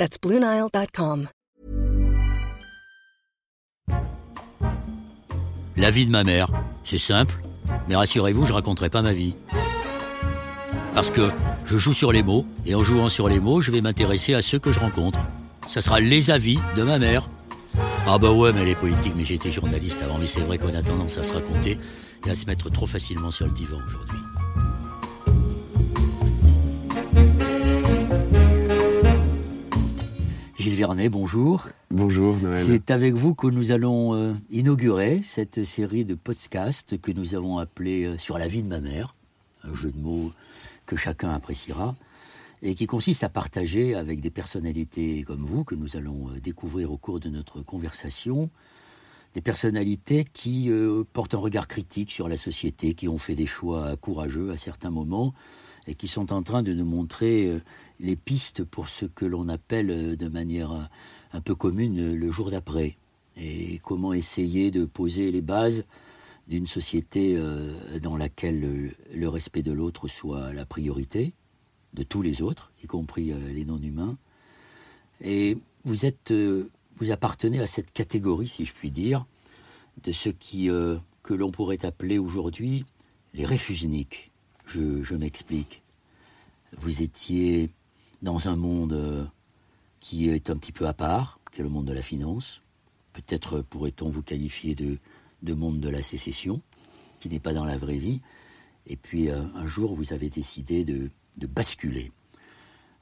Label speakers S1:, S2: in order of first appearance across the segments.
S1: That's BlueNile.com.
S2: La vie de ma mère, c'est simple, mais rassurez-vous, je raconterai pas ma vie. Parce que je joue sur les mots, et en jouant sur les mots, je vais m'intéresser à ceux que je rencontre. Ça sera les avis de ma mère. Ah bah ouais, mais elle est politique, mais j'étais journaliste avant, mais c'est vrai qu'on a tendance à se raconter et à se mettre trop facilement sur le divan aujourd'hui. Gilles Vernet, bonjour.
S3: Bonjour Noël.
S2: C'est avec vous que nous allons euh, inaugurer cette série de podcasts que nous avons appelé euh, Sur la vie de ma mère, un jeu de mots que chacun appréciera, et qui consiste à partager avec des personnalités comme vous, que nous allons euh, découvrir au cours de notre conversation, des personnalités qui portent un regard critique sur la société, qui ont fait des choix courageux à certains moments, et qui sont en train de nous montrer les pistes pour ce que l'on appelle euh, de manière euh, un peu commune le jour d'après. Et comment essayer de poser les bases d'une société euh, dans laquelle le respect de l'autre soit la priorité, de tous les autres, y compris les non-humains. Et vous êtes, vous appartenez à cette catégorie, si je puis dire, de ceux qui, que l'on pourrait appeler aujourd'hui les réfusniques. Je, je m'explique. Vous étiez dans un monde euh, qui est un petit peu à part, qui est le monde de la finance. Peut-être pourrait-on vous qualifier de, de monde de la sécession, qui n'est pas dans la vraie vie. Et puis euh, un jour, vous avez décidé de, de basculer.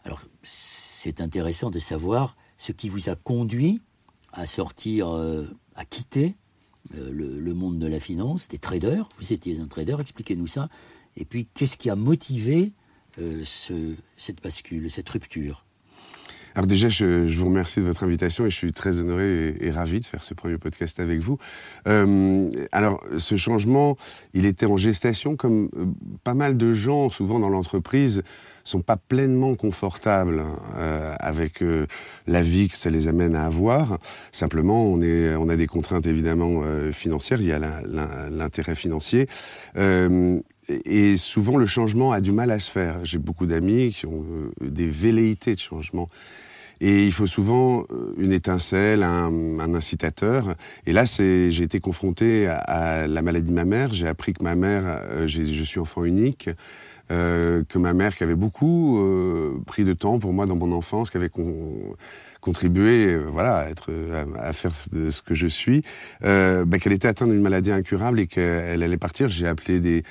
S2: Alors, c'est intéressant de savoir ce qui vous a conduit à sortir, euh, à quitter le, monde de la finance, des traders. Vous étiez un trader, expliquez-nous ça. Et puis, qu'est-ce qui a motivé euh, cette bascule, cette rupture
S3: alors déjà, je, vous remercie de votre invitation et je suis très honoré et, ravi de faire ce premier podcast avec vous. Euh, alors, ce changement, il était en gestation, comme euh, pas mal de gens, souvent dans l'entreprise, sont pas pleinement confortables avec la vie que ça les amène à avoir. Simplement, on, a des contraintes évidemment financières, il y a l'intérêt financier et souvent, le changement a du mal à se faire. J'ai beaucoup d'amis qui ont euh, des velléités de changement. Et il faut souvent euh, une étincelle, un, incitateur. Et là, j'ai été confronté à, la maladie de ma mère. J'ai appris que ma mère, euh, je suis enfant unique, que ma mère, qui avait beaucoup pris de temps pour moi dans mon enfance, qui avait contribué, voilà, à être, à, faire de ce que je suis, bah, qu'elle était atteinte d'une maladie incurable et qu'elle allait partir. J'ai appelé des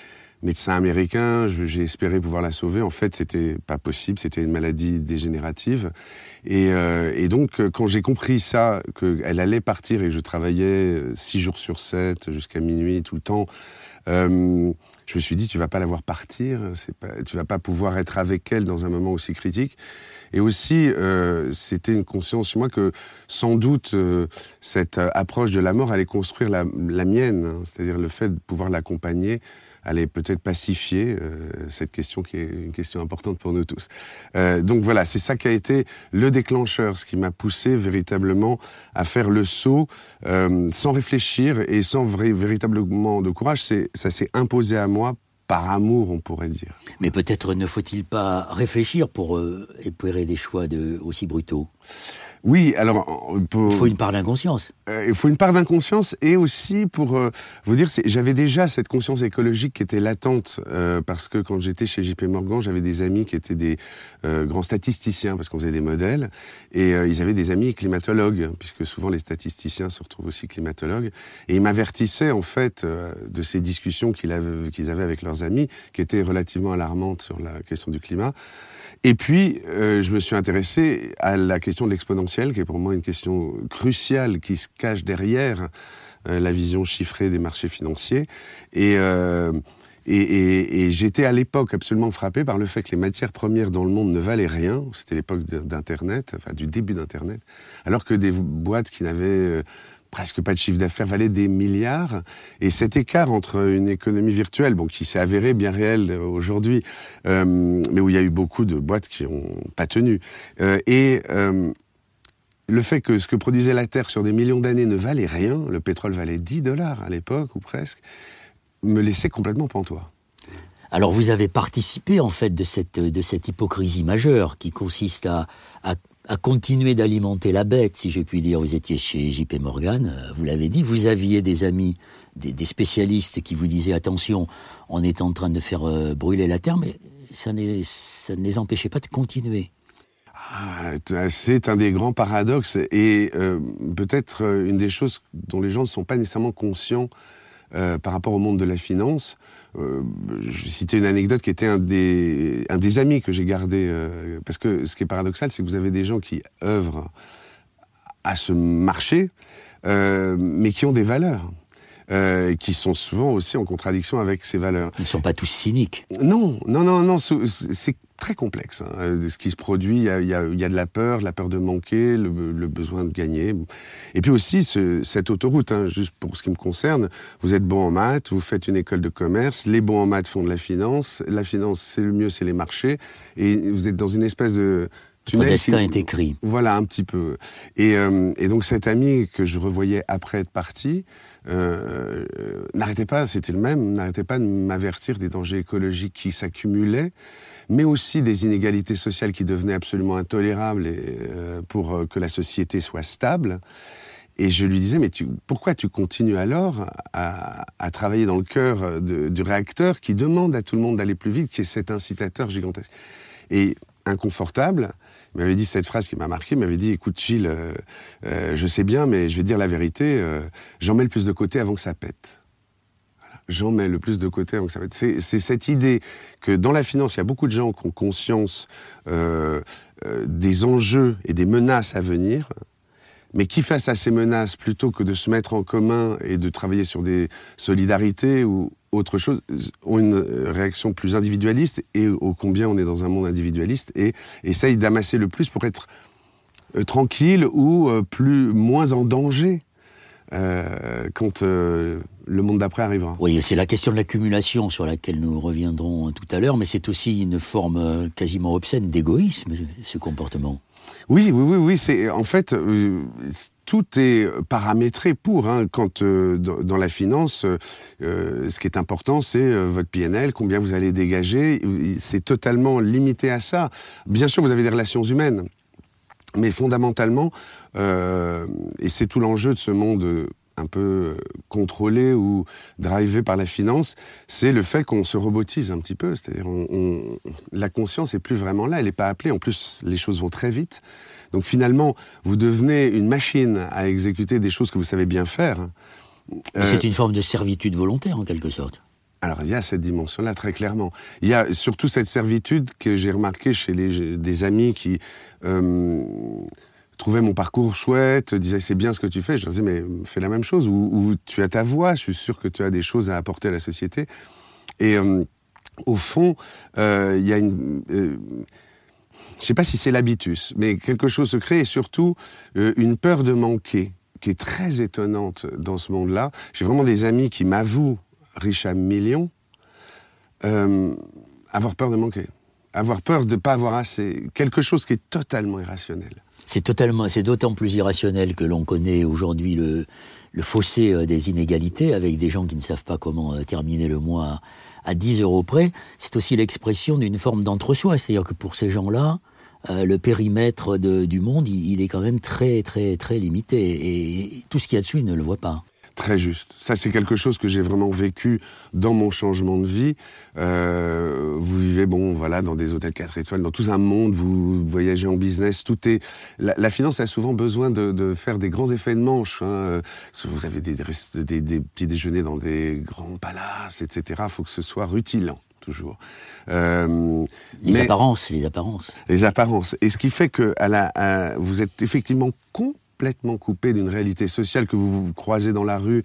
S3: médecin américain, j'ai espéré pouvoir la sauver. En fait, c'était pas possible, c'était une maladie dégénérative. Et, euh, donc, quand j'ai compris ça, qu'elle allait partir et je travaillais six jours sur sept, jusqu'à minuit, tout le temps, euh, je me suis dit, tu vas pas la voir partir, pas, tu vas pas pouvoir être avec elle dans un moment aussi critique. Et aussi, euh, c'était une conscience chez moi que sans doute euh, cette approche de la mort allait construire la, la mienne, hein. c'est-à-dire le fait de pouvoir l'accompagner allait peut-être pacifier euh, cette question qui est une question importante pour nous tous. Euh, donc voilà, c'est ça qui a été le déclencheur, ce qui m'a poussé véritablement à faire le saut euh, sans réfléchir et sans véritablement de courage. Ça s'est imposé à moi par amour, on pourrait dire.
S2: Mais peut-être ne faut-il pas réfléchir pour euh, des choix aussi brutaux?
S3: Oui, alors...
S2: il faut une part d'inconscience.
S3: Euh, il faut une part d'inconscience et aussi pour euh, vous dire, j'avais déjà cette conscience écologique qui était latente euh, parce que quand j'étais chez JP Morgan, j'avais des amis qui étaient des grands statisticiens parce qu'on faisait des modèles et ils avaient des amis climatologues puisque souvent les statisticiens se retrouvent aussi climatologues et ils m'avertissaient en fait de ces discussions qu'ils avaient, qu'ils avaient avec leurs amis qui étaient relativement alarmantes sur la question du climat. Et puis, euh, je me suis intéressé à la question de l'exponentiel, qui est pour moi une question cruciale, qui se cache derrière euh, la vision chiffrée des marchés financiers. Et, euh, Et, j'étais à l'époque absolument frappé par le fait que les matières premières dans le monde ne valaient rien. C'était l'époque d'Internet, enfin du début d'Internet, alors que des boîtes qui n'avaient presque pas de chiffre d'affaires valaient des milliards. Et cet écart entre une économie virtuelle, bon, qui s'est avérée bien réelle aujourd'hui, euh, mais où il y a eu beaucoup de boîtes qui n'ont pas tenu, euh, et le fait que ce que produisait la Terre sur des millions d'années ne valait rien, le pétrole valait 10 dollars à l'époque ou presque, me laissait complètement pantois.
S2: Alors vous avez participé en fait de cette, de cette hypocrisie majeure qui consiste à, continuer d'alimenter la bête, si j'ai pu dire. Vous étiez chez JP Morgan, euh, vous l'avez dit, vous aviez des amis, des, spécialistes qui vous disaient attention, on est en train de faire euh, brûler la terre, mais ça, ça ne les empêchait pas de continuer.
S3: Ah, c'est un des grands paradoxes et euh, peut-être une des choses dont les gens ne sont pas nécessairement conscients par rapport au monde de la finance. Je vais citer une anecdote qui était un des, un des amis que j'ai gardé, parce que ce qui est paradoxal, c'est que vous avez des gens qui œuvrent à ce marché, mais qui ont des valeurs. qui sont souvent aussi en contradiction avec ces valeurs.
S2: Ils ne sont pas tous cyniques.
S3: Non, non, non, non. C'est très complexe. Hein. Euh, ce qui se produit, il y, a, y, a, y a, de la peur, la peur de manquer, le, besoin de gagner. Et puis aussi, ce, cette autoroute, hein, juste pour ce qui me concerne, vous êtes bon en maths, vous faites une école de commerce, les bons en maths font de la finance, la finance, c'est le mieux, c'est les marchés, et vous êtes dans une espèce de...
S2: Tunnel destin est écrit.
S3: Voilà, un petit peu. Et, euh, et, donc cet ami que je revoyais après être parti, euh, n'arrêtait pas, c'était le même, n'arrêtait pas de m'avertir des dangers écologiques qui s'accumulaient mais aussi des inégalités sociales qui devenaient absolument intolérables euh, pour euh, que la société soit stable. Et je lui disais, mais tu, pourquoi tu continues alors à, travailler dans le cœur du réacteur qui demande à tout le monde d'aller plus vite, qui est cet incitateur gigantesque? Et inconfortable, il m'avait dit cette phrase qui m'a marqué, il m'avait dit, écoute Gilles, euh, je sais bien, mais je vais dire la vérité, j'en mets le plus de côté avant que ça pète j'en mets le plus de côté avant que ça va C'est cette idée que dans la finance, il y a beaucoup de gens qui ont conscience euh, euh, des enjeux et des menaces à venir, mais qui face à ces menaces, plutôt que de se mettre en commun et de travailler sur des solidarités ou autre chose, ont une réaction plus individualiste et au combien on est dans un monde individualiste et essayent d'amasser le plus pour être euh, tranquille ou plus moins en danger euh, quand euh, le monde d'après arrivera.
S2: Oui, c'est la question de l'accumulation sur laquelle nous reviendrons tout à l'heure, mais c'est aussi une forme euh, quasiment obscène d'égoïsme, ce comportement.
S3: Oui, oui, oui, oui. C'est en fait tout est paramétré pour. Hein, quand dans, la finance, ce qui est important, c'est votre PNL, combien vous allez dégager. C'est totalement limité à ça. Bien sûr, vous avez des relations humaines. Mais fondamentalement, euh, et c'est tout l'enjeu de ce monde euh, un peu euh, contrôlé ou drivé par la finance, c'est le fait qu'on se robotise un petit peu. C'est-à-dire, on, la conscience est plus vraiment là, elle n'est pas appelée. En plus, les choses vont très vite. Donc finalement, vous devenez une machine à exécuter des choses que vous savez bien faire.
S2: c'est une forme de servitude volontaire en quelque sorte.
S3: Alors il y a cette dimension-là très clairement. Il y a surtout cette servitude que j'ai remarquée chez les, des amis qui euh, trouvaient mon parcours chouette, disaient c'est bien ce que tu fais. Je leur disais mais fais la même chose ou, tu as ta voix. Je suis sûr que tu as des choses à apporter à la société. Et euh, au fond, euh, il y a une je ne sais pas si c'est l'habitus, mais quelque chose se crée et surtout une peur de manquer qui est très étonnante dans ce monde-là. J'ai vraiment des amis qui m'avouent riche à millions, euh, avoir peur de manquer, avoir peur de ne pas avoir assez, quelque chose qui est totalement irrationnel.
S2: C'est totalement, c'est d'autant plus irrationnel que l'on connaît aujourd'hui le, le fossé euh, des inégalités avec des gens qui ne savent pas comment euh, terminer le mois à 10 euros près. C'est aussi l'expression d'une forme d'entre-soi, c'est-à-dire que pour ces gens-là, le périmètre du monde, il, il, est quand même très, très, très limité. Et tout ce qu'il y a dessus, ils ne le voient pas.
S3: Très juste. Ça, c'est quelque chose que j'ai vraiment vécu dans mon changement de vie. Euh, vous vivez, bon, voilà, dans des hôtels 4 étoiles, dans tout un monde, vous voyagez en business, tout est... La, finance a souvent besoin de, faire des grands effets de manche. Hein. Vous avez des, des, petits déjeuners dans des grands palaces, etc. Il faut que ce soit rutilant toujours.
S2: Euh, les apparences, les apparences.
S3: Les apparences. Et ce qui fait que à la, vous êtes effectivement con complètement coupé d'une réalité sociale que vous vous croisez dans la rue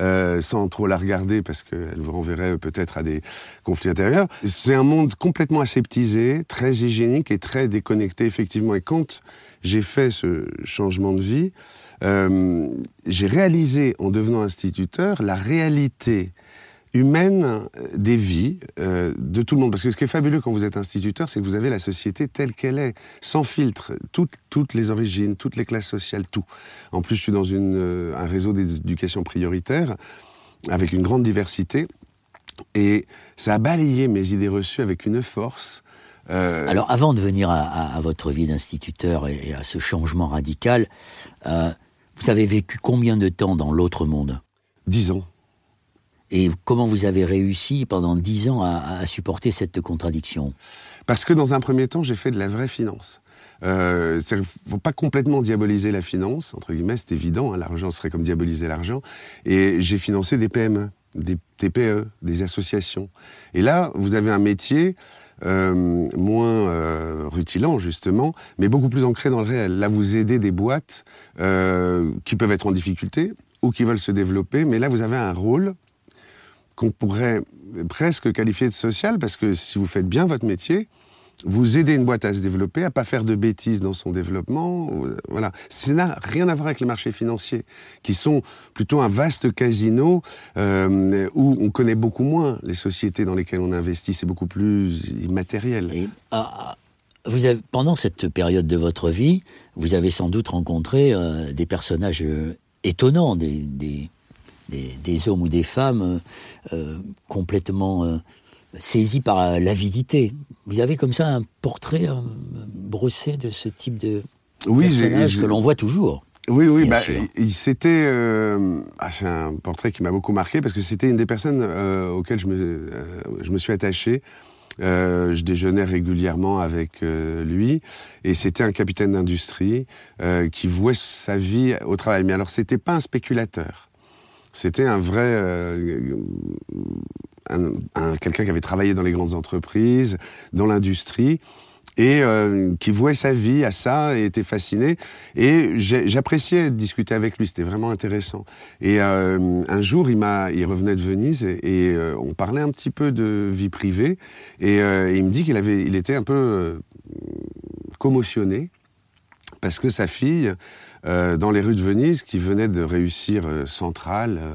S3: euh, sans trop la regarder parce qu'elle vous renverrait peut-être à des conflits intérieurs. C'est un monde complètement aseptisé, très hygiénique et très déconnecté effectivement. Et quand j'ai fait ce changement de vie, euh, j'ai réalisé en devenant instituteur la réalité humaine euh, des vies euh, de tout le monde. Parce que ce qui est fabuleux quand vous êtes instituteur, c'est que vous avez la société telle qu'elle est, sans filtre, toutes, toutes les origines, toutes les classes sociales, tout. En plus, je suis dans une, euh, un réseau d'éducation prioritaire avec une grande diversité. Et ça a balayé mes idées reçues avec une force.
S2: Alors, avant de venir à, à, votre vie d'instituteur et, à ce changement radical, vous avez vécu combien de temps dans l'autre monde?
S3: Dix ans.
S2: Et comment vous avez réussi pendant dix ans à, supporter cette contradiction?
S3: Parce que dans un premier temps, j'ai fait de la vraie finance. Euh, il ne faut pas complètement diaboliser la finance, entre guillemets, c'est évident, hein, l'argent serait comme diaboliser l'argent. Et j'ai financé des PME, des TPE, des associations. Et là, vous avez un métier euh, moins euh, rutilant, justement, mais beaucoup plus ancré dans le réel. Là, vous aidez des boîtes euh, qui peuvent être en difficulté ou qui veulent se développer, mais là, vous avez un rôle qu'on pourrait presque qualifier de social, parce que si vous faites bien votre métier, vous aidez une boîte à se développer, à pas faire de bêtises dans son développement. Voilà. Ça n'a rien à voir avec les marchés financiers, qui sont plutôt un vaste casino euh, où on connaît beaucoup moins les sociétés dans lesquelles on investit. C'est beaucoup plus immatériel.
S2: Ah, avez, pendant cette période de votre vie, vous avez sans doute rencontré euh, des personnages euh, étonnants, des, des, hommes ou des femmes euh, complètement euh, saisis par l'avidité. Vous avez comme ça un portrait euh, brossé de ce type de oui, personnage que l'on voit toujours.
S3: Oui, oui, bah, c'était ah, c'est un portrait qui m'a beaucoup marqué parce que c'était une des personnes auxquelles je me, je me suis attaché. je déjeunais régulièrement avec lui et c'était un capitaine d'industrie qui vouait sa vie au travail. Mais alors c'était pas un spéculateur. C'était un vrai, euh, un, quelqu'un qui avait travaillé dans les grandes entreprises, dans l'industrie, et euh, qui vouait sa vie à ça et était fasciné. Et j'appréciais discuter avec lui, c'était vraiment intéressant. Et euh, un jour, il revenait de Venise et, on parlait un petit peu de vie privée. Et, il me dit qu'il avait, il était un peu commotionné parce que sa fille euh, dans les rues de Venise, qui venait de réussir euh, Centrale, euh,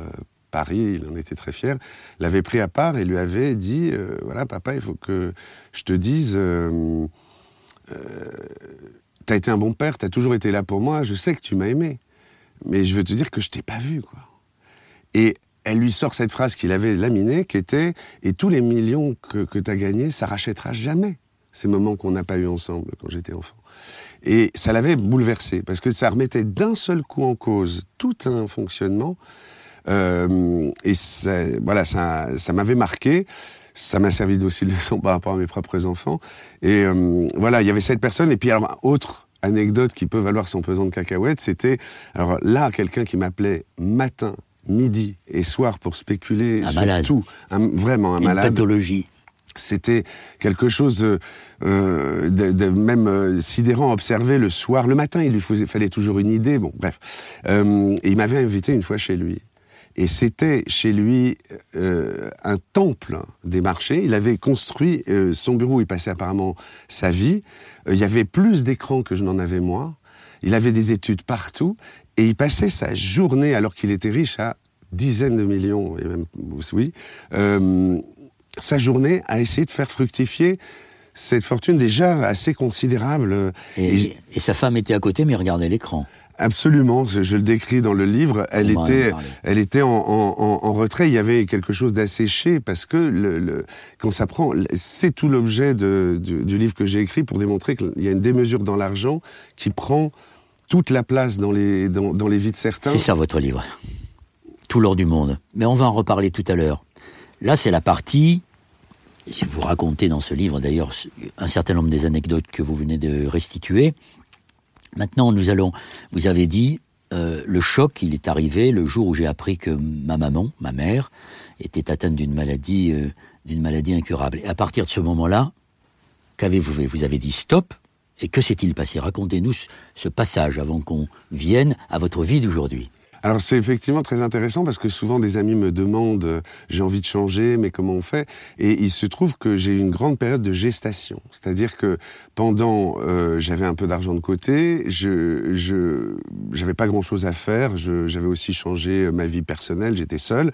S3: Paris, il en était très fier, l'avait pris à part et lui avait dit Voilà, papa, il faut que je te dise. T'as été un bon père, t'as toujours été là pour moi, je sais que tu m'as aimé. Mais je veux te dire que je t'ai pas vu, quoi. Et elle lui sort cette phrase qu'il avait laminée, qui était Et tous les millions que, que tu as gagnés, ça rachètera jamais ces moments qu'on n'a pas eu ensemble quand j'étais enfant. Et ça l'avait bouleversé, parce que ça remettait d'un seul coup en cause tout un fonctionnement. Euh, et ça, voilà, ça, ça m'avait marqué. Ça m'a servi aussi de leçon par rapport à mes propres enfants. Et euh, voilà, il y avait cette personne. Et puis, alors, autre anecdote qui peut valoir son pesant de cacahuètes, c'était, alors là, quelqu'un qui m'appelait matin, midi et soir pour spéculer
S2: un
S3: sur
S2: malade.
S3: tout. vraiment un
S2: Une
S3: malade.
S2: pathologie.
S3: C'était quelque chose euh, de, même euh, sidérant à observer le soir. Le matin, il lui fallait toujours une idée. Bon, bref. Euh, et il m'avait invité une fois chez lui. Et c'était chez lui euh, un temple des marchés. Il avait construit euh, son bureau où il passait apparemment sa vie. il y avait plus d'écrans que je n'en avais moi. Il avait des études partout. Et il passait sa journée, alors qu'il était riche, à dizaines de millions, et même, oui, sa journée à essayer de faire fructifier cette fortune déjà assez considérable.
S2: Et, sa femme était à côté, mais regardait l'écran.
S3: Absolument, je, le décris dans le livre. Elle était, elle était en, retrait. Il y avait quelque chose d'asséché parce que le, quand ça prend, c'est tout l'objet du, livre que j'ai écrit pour démontrer qu'il y a une démesure dans l'argent qui prend toute la place dans les, dans, dans les vies de certains.
S2: C'est ça votre livre. Tout l'or du monde. Mais on va en reparler tout à l'heure. Là, c'est la partie, vous racontez dans ce livre d'ailleurs un certain nombre des anecdotes que vous venez de restituer. Maintenant, nous allons, vous avez dit, euh, le choc, il est arrivé le jour où j'ai appris que ma maman, ma mère, était atteinte d'une maladie, euh, d'une maladie incurable. Et à partir de ce moment-là, qu'avez-vous fait? Vous avez dit stop, Et que s'est-il passé? Racontez-nous ce passage avant qu'on vienne à votre vie d'aujourd'hui.
S3: Alors c'est effectivement très intéressant parce que souvent des amis me demandent euh, j'ai envie de changer mais comment on fait? Et il se trouve que j'ai eu une grande période de gestation. C'est-à-dire que pendant euh, j'avais un peu d'argent de côté je je j'avais pas grand chose à faire j'avais aussi changé ma vie personnelle j'étais seul.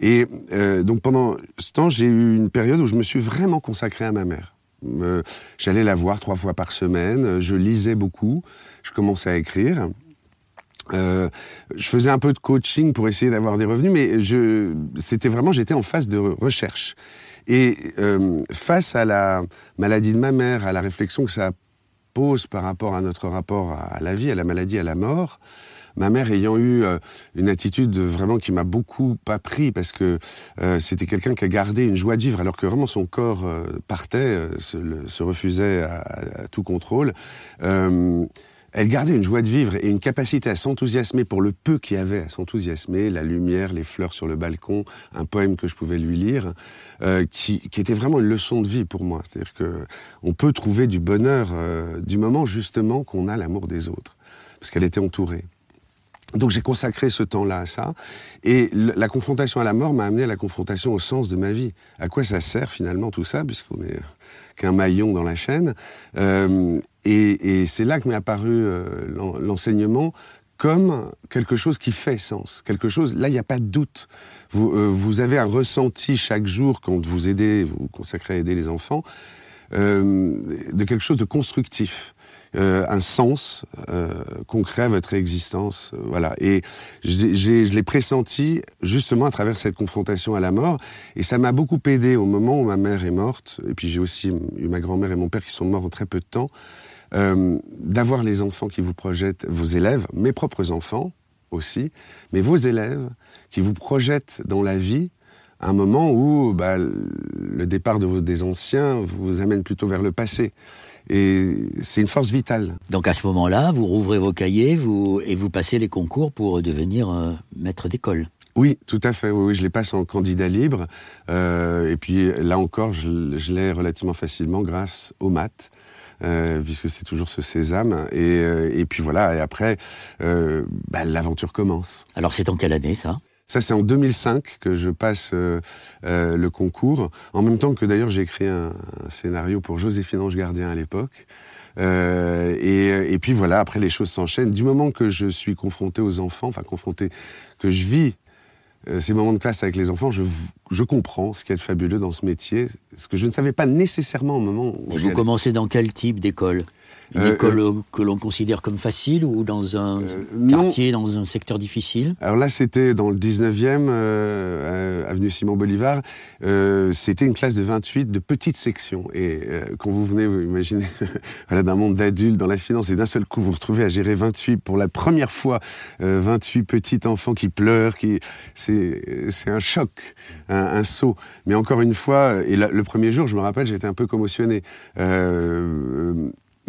S3: Et euh, donc pendant ce temps j'ai eu une période où je me suis vraiment consacré à ma mère. Euh, J'allais la voir trois fois par semaine, je lisais beaucoup, je commençais à écrire. Euh, je faisais un peu de coaching pour essayer d'avoir des revenus, mais je, c'était vraiment, j'étais en phase de recherche. Et euh, face à la maladie de ma mère, à la réflexion que ça pose par rapport à notre rapport à la vie, à la maladie, à la mort, ma mère ayant eu euh, une attitude vraiment qui m'a beaucoup appris parce que c'était quelqu'un qui a gardé une joie de vivre alors que vraiment son corps partait, se, refusait à, tout contrôle elle gardait une joie de vivre et une capacité à s'enthousiasmer pour le peu qu'il y avait à s'enthousiasmer, la lumière, les fleurs sur le balcon, un poème que je pouvais lui lire, euh, qui, qui, était vraiment une leçon de vie pour moi. C'est-à-dire que on peut trouver du bonheur euh, du moment justement qu'on a l'amour des autres, parce qu'elle était entourée. Donc j'ai consacré ce temps-là à ça, et la confrontation à la mort m'a amené à la confrontation au sens de ma vie. À quoi ça sert finalement tout ça, puisqu'on est qu'un maillon dans la chaîne? Euh, et, et c'est là que m'est apparu euh, l'enseignement comme quelque chose qui fait sens, quelque chose. Là, il n'y a pas de doute. Vous, euh, vous avez un ressenti chaque jour quand vous aidez, vous, consacrez à aider les enfants, euh, de quelque chose de constructif. Euh, un sens euh, concret à votre existence. Euh, voilà. Et je l'ai pressenti justement à travers cette confrontation à la mort. Et ça m'a beaucoup aidé au moment où ma mère est morte. Et puis j'ai aussi eu ma grand-mère et mon père qui sont morts en très peu de temps. Euh, d'avoir les enfants qui vous projettent, vos élèves, mes propres enfants aussi, mais vos élèves qui vous projettent dans la vie un moment où bah, le départ de vos, des anciens vous amène plutôt vers le passé. Et c'est une force vitale.
S2: Donc à ce moment-là, vous rouvrez vos cahiers vous, et vous passez les concours pour devenir euh, maître d'école.
S3: Oui, tout à fait. Oui, je les passe en candidat libre. Euh, et puis là encore, je, je l'ai relativement facilement grâce aux maths. Euh, puisque c'est toujours ce sésame. Et, euh, et, puis voilà, et après, euh, bah, l'aventure commence.
S2: Alors c'est en quelle année ça?
S3: Ça, c'est en 2005 que je passe euh, euh, le concours, en même temps que d'ailleurs j'ai écrit un, un, scénario pour Joséphine Ange Gardien à l'époque. Euh, et, et, puis voilà, après les choses s'enchaînent. Du moment que je suis confronté aux enfants, enfin confronté, que je vis ces moments de classe avec les enfants, je, je comprends ce qu'il y a de fabuleux dans ce métier, ce que je ne savais pas nécessairement au moment où.
S2: Et vous commencez dans quel type d'école? Une euh, école euh, que l'on considère comme facile ou dans un euh, quartier, non. dans un secteur difficile?
S3: Alors là, c'était dans le 19e, euh, avenue Simon Bolivar. c'était une classe de 28 de petites sections. Et quand vous venez, vous imaginez, voilà, d'un monde d'adultes dans la finance, et d'un seul coup, vous, vous retrouvez à gérer 28 pour la première fois, 28 petits enfants qui pleurent, qui, c'est, c'est un choc, un, un, saut. Mais encore une fois, et la, le premier jour, je me rappelle, j'étais un peu commotionné.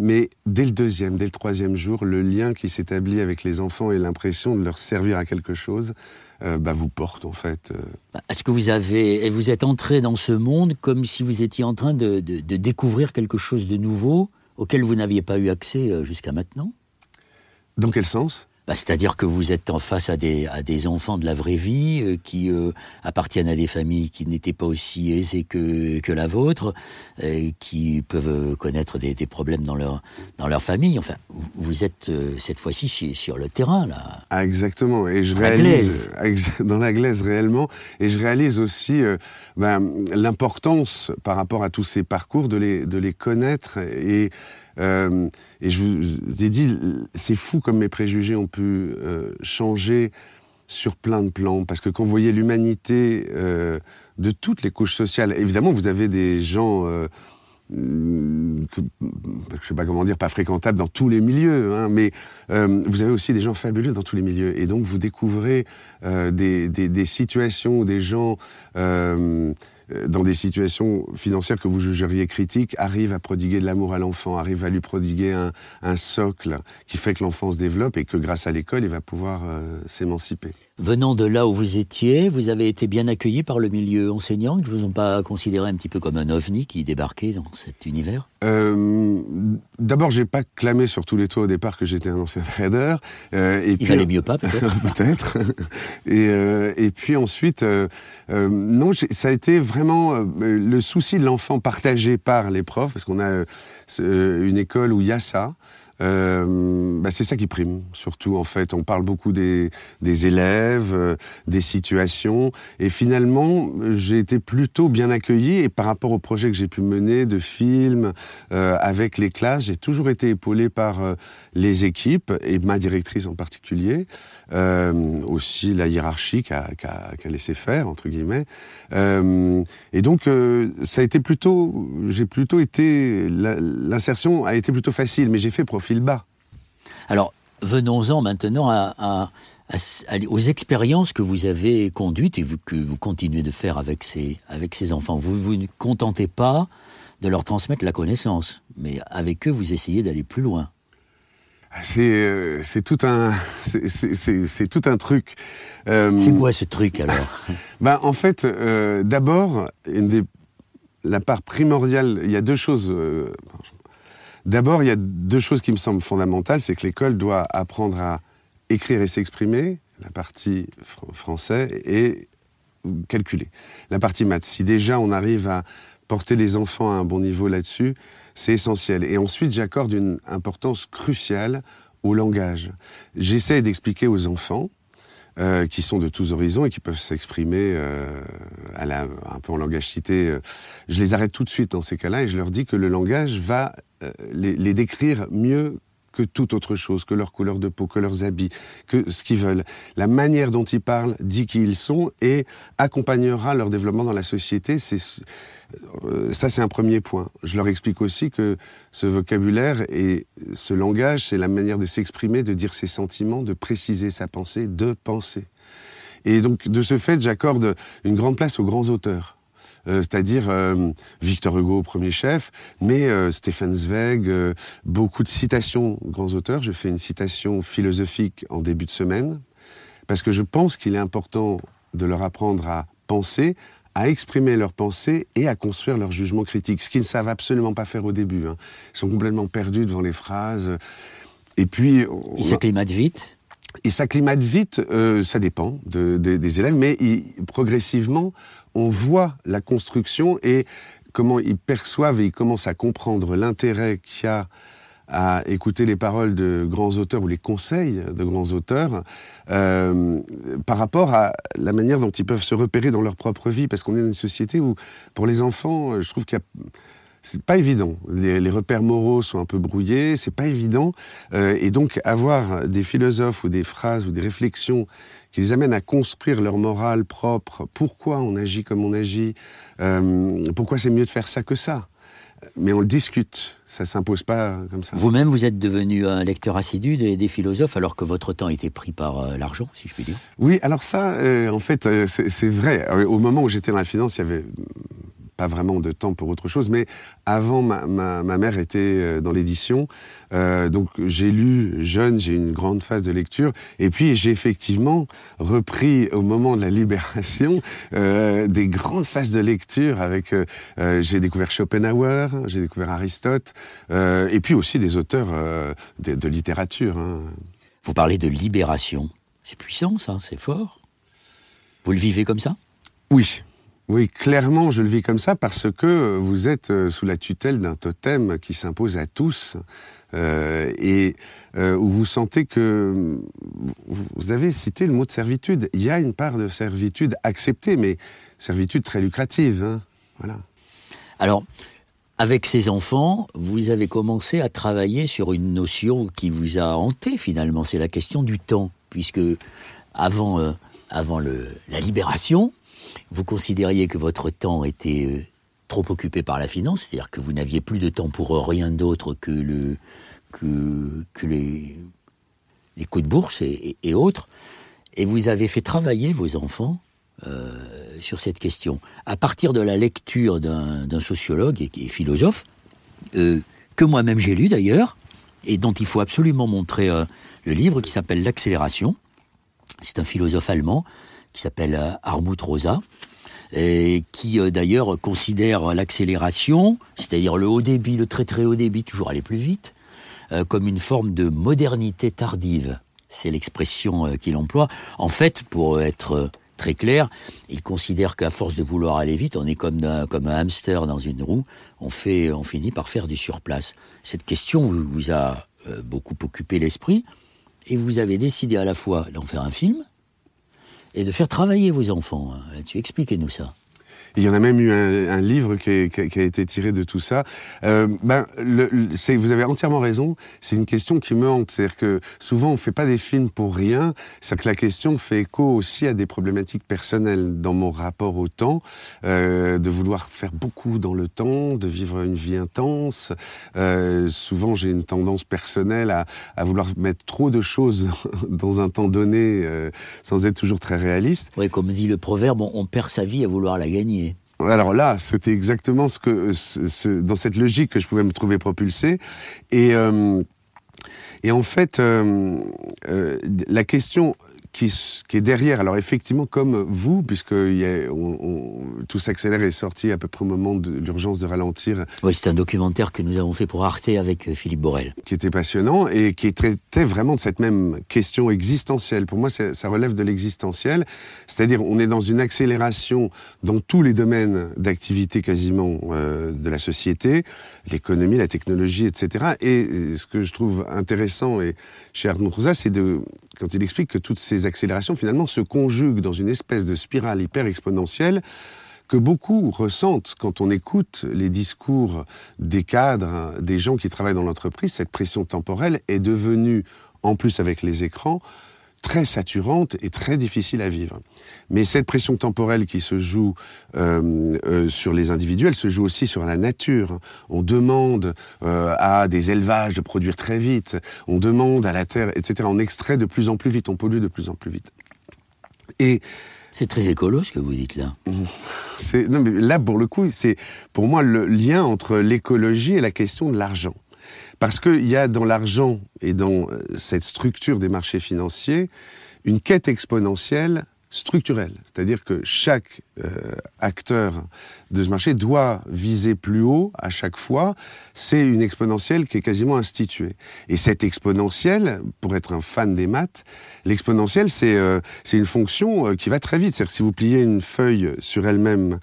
S3: Mais dès le deuxième, dès le troisième jour, le lien qui s'établit avec les enfants et l'impression de leur servir à quelque chose, euh, bah, vous porte en fait. Euh.
S2: Bah, est-ce que vous avez, vous êtes entré dans ce monde comme si vous étiez en train de, de, de découvrir quelque chose de nouveau auquel vous n'aviez pas eu accès euh, jusqu'à maintenant?
S3: Dans quel sens?
S2: Bah, C'est-à-dire que vous êtes en face à des, à des enfants de la vraie vie euh, qui euh, appartiennent à des familles qui n'étaient pas aussi aisées que, que la vôtre, euh, qui peuvent connaître des, des, problèmes dans leur, dans leur famille. Enfin, vous êtes euh, cette fois-ci sur, sur, le terrain. Là.
S3: Ah, exactement. Et je réalise, dans la glaise réellement, et je réalise aussi euh, ben, l'importance par rapport à tous ces parcours de les, de les connaître et euh, et je vous ai dit, c'est fou comme mes préjugés ont pu euh, changer sur plein de plans. Parce que quand vous voyez l'humanité euh, de toutes les couches sociales, évidemment, vous avez des gens. Euh, que, je sais pas comment dire, pas fréquentables dans tous les milieux, hein, mais euh, vous avez aussi des gens fabuleux dans tous les milieux, et donc vous découvrez des, des, des, situations, des gens dans des situations financières que vous jugeriez critiques, arrive à prodiguer de l'amour à l'enfant, arrive à lui prodiguer un, socle qui fait que l'enfant se développe et que grâce à l'école, il va pouvoir euh, s'émanciper.
S2: Venant de là où vous étiez, vous avez été bien accueilli par le milieu enseignant Ils ne vous ont pas considéré un petit peu comme un ovni qui débarquait dans cet univers?
S3: Euh, D'abord, j'ai pas clamé sur tous les toits au départ que j'étais un ancien trader.
S2: Euh, et Il puis, mieux pas, peut-être
S3: Peut-être. Et, euh, et, puis ensuite, euh, non, ça a été vraiment le souci de l'enfant partagé par les profs, parce qu'on a une école où il y a ça. Euh, bah c'est ça qui prime, surtout en fait. On parle beaucoup des, élèves, euh, des situations, et finalement, j'ai été plutôt bien accueilli. Et par rapport au projet que j'ai pu mener de films euh, avec les classes, j'ai toujours été épaulé par les équipes et ma directrice en particulier. Aussi la hiérarchie qu'a qu laissé faire entre guillemets. et donc, ça a été plutôt, j'ai plutôt été l'insertion a été plutôt facile, mais j'ai fait profil bas.
S2: Alors, venons-en maintenant aux expériences que vous avez conduites et que vous continuez de faire avec ces, avec ces enfants. Vous, vous ne contentez pas de leur transmettre la connaissance, mais avec eux, vous essayez d'aller plus loin.
S3: C'est euh, tout un c'est tout un truc.
S2: Euh, c'est quoi ce truc alors?
S3: Ben, en fait, euh, d'abord, la part primordiale, il y a deux choses. D'abord, il y a deux choses qui me semblent fondamentales. C'est que l'école doit apprendre à écrire et s'exprimer, la partie français, et calculer, la partie maths. Si déjà on arrive à porter les enfants à un bon niveau là-dessus, c'est essentiel. Et ensuite, j'accorde une importance cruciale au langage. J'essaie d'expliquer aux enfants, euh, qui sont de tous horizons et qui peuvent s'exprimer euh, un peu en langage cité. Euh, je les arrête tout de suite dans ces cas-là et je leur dis que le langage va les, décrire mieux que toute autre chose, que leur couleur de peau, que leurs habits, que ce qu'ils veulent. La manière dont ils parlent dit qui ils sont et accompagnera leur développement dans la société. C'est euh, ça, c'est un premier point. Je leur explique aussi que ce vocabulaire et ce langage, c'est la manière de s'exprimer, de dire ses sentiments, de préciser sa pensée, de penser. Et donc, de ce fait, j'accorde une grande place aux grands auteurs. Euh, c'est-à-dire euh, Victor Hugo, premier chef, mais euh, Stefan Zweig, beaucoup de citations grands auteurs. Je fais une citation philosophique en début de semaine, parce que je pense qu'il est important de leur apprendre à penser, à exprimer leurs pensées et à construire leur jugement critique, ce qu'ils ne savent absolument pas faire au début. Hein. Ils sont complètement perdus devant les phrases. Et puis...
S2: Ils s'acclimatent vite?
S3: Ils s'acclimatent vite, ça dépend des élèves, mais progressivement, on voit la construction et comment ils perçoivent et ils commencent à comprendre l'intérêt qu'il y a à écouter les paroles de grands auteurs ou les conseils de grands auteurs euh, par rapport à la manière dont ils peuvent se repérer dans leur propre vie. Parce qu'on est dans une société où, pour les enfants, je trouve qu'il y a c'est pas évident. Les, repères moraux sont un peu brouillés, c'est pas évident. Euh, et donc avoir des philosophes ou des phrases ou des réflexions qui les amènent à construire leur morale propre, pourquoi on agit comme on agit, euh, pourquoi c'est mieux de faire ça que ça. Mais on le discute, ça s'impose pas comme ça.
S2: Vous-même, vous êtes devenu un lecteur assidu des, philosophes, alors que votre temps était pris par euh, l'argent, si je puis dire.
S3: Oui, alors ça, en fait, c'est vrai. Au moment où j'étais dans la finance, il y avait pas vraiment de temps pour autre chose. Mais avant, ma, ma, mère était euh, dans l'édition. Euh, donc j'ai lu jeune, j'ai une grande phase de lecture. Et puis j'ai effectivement repris au moment de la libération euh, des grandes phases de lecture avec... j'ai découvert Schopenhauer, j'ai découvert Aristote, et puis aussi des auteurs de, de, littérature. Hein.
S2: Vous parlez de libération. C'est puissant ça, c'est fort. Vous le vivez comme ça?
S3: Oui. Oui, clairement, je le vis comme ça parce que vous êtes euh, sous la tutelle d'un totem qui s'impose à tous euh, et euh, où vous sentez que vous avez cité le mot de servitude. Il y a une part de servitude acceptée, mais servitude très lucrative. Hein. voilà.
S2: Alors, avec ces enfants, vous avez commencé à travailler sur une notion qui vous a hanté finalement, c'est la question du temps, puisque avant, avant le, la libération, vous considériez que votre temps était euh, trop occupé par la finance, c'est-à-dire que vous n'aviez plus de temps pour rien d'autre que, le, que, que les, coups de bourse et, autres, et vous avez fait travailler vos enfants euh, sur cette question. À partir de la lecture d'un sociologue et, philosophe, euh, que moi-même j'ai lu d'ailleurs, et dont il faut absolument montrer le livre, qui s'appelle L'accélération. C'est un philosophe allemand qui s'appelle euh, Armut Rosa, et qui d'ailleurs considère l'accélération, c'est-à-dire le haut débit, le très très haut débit, toujours aller plus vite, comme une forme de modernité tardive. C'est l'expression qu'il emploie. En fait, pour être très clair. Il considère qu'à force de vouloir aller vite, on est comme un, comme un hamster dans une roue. On fait, on finit par faire du surplace. Cette question vous, a euh, beaucoup occupé l'esprit et vous avez décidé à la fois d'en faire un film et de faire travailler vos enfants. Tu expliquez-nous ça
S3: il y en a même eu un, livre qui, a été tiré de tout ça. Euh, ben, le, vous avez entièrement raison. C'est une question qui me hante. C'est-à-dire que souvent on fait pas des films pour rien. C'est que la question fait écho aussi à des problématiques personnelles dans mon rapport au temps, euh, de vouloir faire beaucoup dans le temps, de vivre une vie intense. Euh, souvent j'ai une tendance personnelle à, à, vouloir mettre trop de choses dans un temps donné, euh, sans être toujours très réaliste.
S2: Oui, comme dit le proverbe, on perd sa vie à vouloir la gagner.
S3: Alors là, c'était exactement ce que, ce, dans cette logique que je pouvais me trouver propulsé. Et, euh, en fait, euh, euh, la question qui, qui, est derrière. Alors effectivement, comme vous, puisque y a, on, tout s'accélère est sorti à peu près au moment de l'urgence de ralentir.
S2: Oui, c'est un documentaire que nous avons fait pour Arte avec euh, Philippe Borel.
S3: Qui était passionnant et qui traitait vraiment de cette même question existentielle. Pour moi, ça relève de l'existentiel. C'est-à-dire, on est dans une accélération dans tous les domaines d'activité quasiment euh, de la société, l'économie, la technologie, etc. Et euh, ce que je trouve intéressant et chez Arnaud c'est de quand il explique que toutes ces accélérations finalement se conjuguent dans une espèce de spirale hyper exponentielle que beaucoup ressentent quand on écoute les discours des cadres, des gens qui travaillent dans l'entreprise. Cette pression temporelle est devenue, en plus avec les écrans, très saturante et très difficile à vivre. Mais cette pression temporelle qui se joue euh, euh, sur les individus, elle se joue aussi sur la nature. On demande euh, à des élevages de produire très vite, on demande à la terre, etc. On extrait de plus en plus vite, on pollue de plus en plus vite.
S2: Et c'est très écolo ce que vous dites là.
S3: non, mais là, pour le coup, c'est pour moi le lien entre l'écologie et la question de l'argent. Parce qu'il y a dans l'argent et dans euh, cette structure des marchés financiers une quête exponentielle structurelle. C'est-à-dire que chaque euh, acteur de ce marché doit viser plus haut à chaque fois. C'est une exponentielle qui est quasiment instituée. Et cette exponentielle, pour être un fan des maths, l'exponentielle, c'est euh, une fonction qui va très vite. C'est-à-dire que si vous pliez une feuille sur elle-même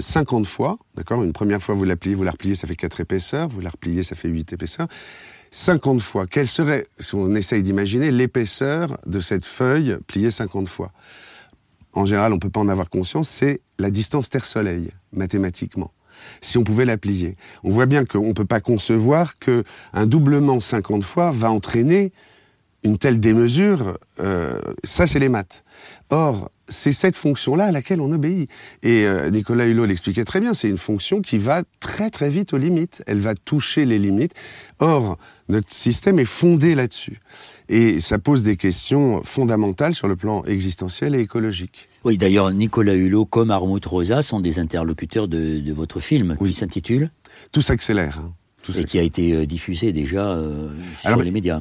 S3: 50 euh, fois, d'accord Une première fois, vous la pliez, vous la repliez, ça fait 4 épaisseurs, vous la repliez, ça fait 8 épaisseurs. 50 fois, quelle serait, si on essaye d'imaginer, l'épaisseur de cette feuille pliée 50 fois? En général, on ne peut pas en avoir conscience, c'est la distance Terre-Soleil, mathématiquement si on pouvait la plier. On voit bien qu'on ne peut pas concevoir qu'un doublement 50 fois va entraîner une telle démesure. Euh, ça, c'est les maths. Or, c'est cette fonction-là à laquelle on obéit. Et euh, Nicolas Hulot l'expliquait très bien, c'est une fonction qui va très très vite aux limites. Elle va toucher les limites. Or, notre système est fondé là-dessus. Et ça pose des questions fondamentales sur le plan existentiel et écologique.
S2: Oui, d'ailleurs, Nicolas Hulot comme Armut Rosa sont des interlocuteurs de, votre film qui s'intitule
S3: Tout s'accélère. Hein.
S2: et qui a été euh, diffusé déjà euh, sur les médias.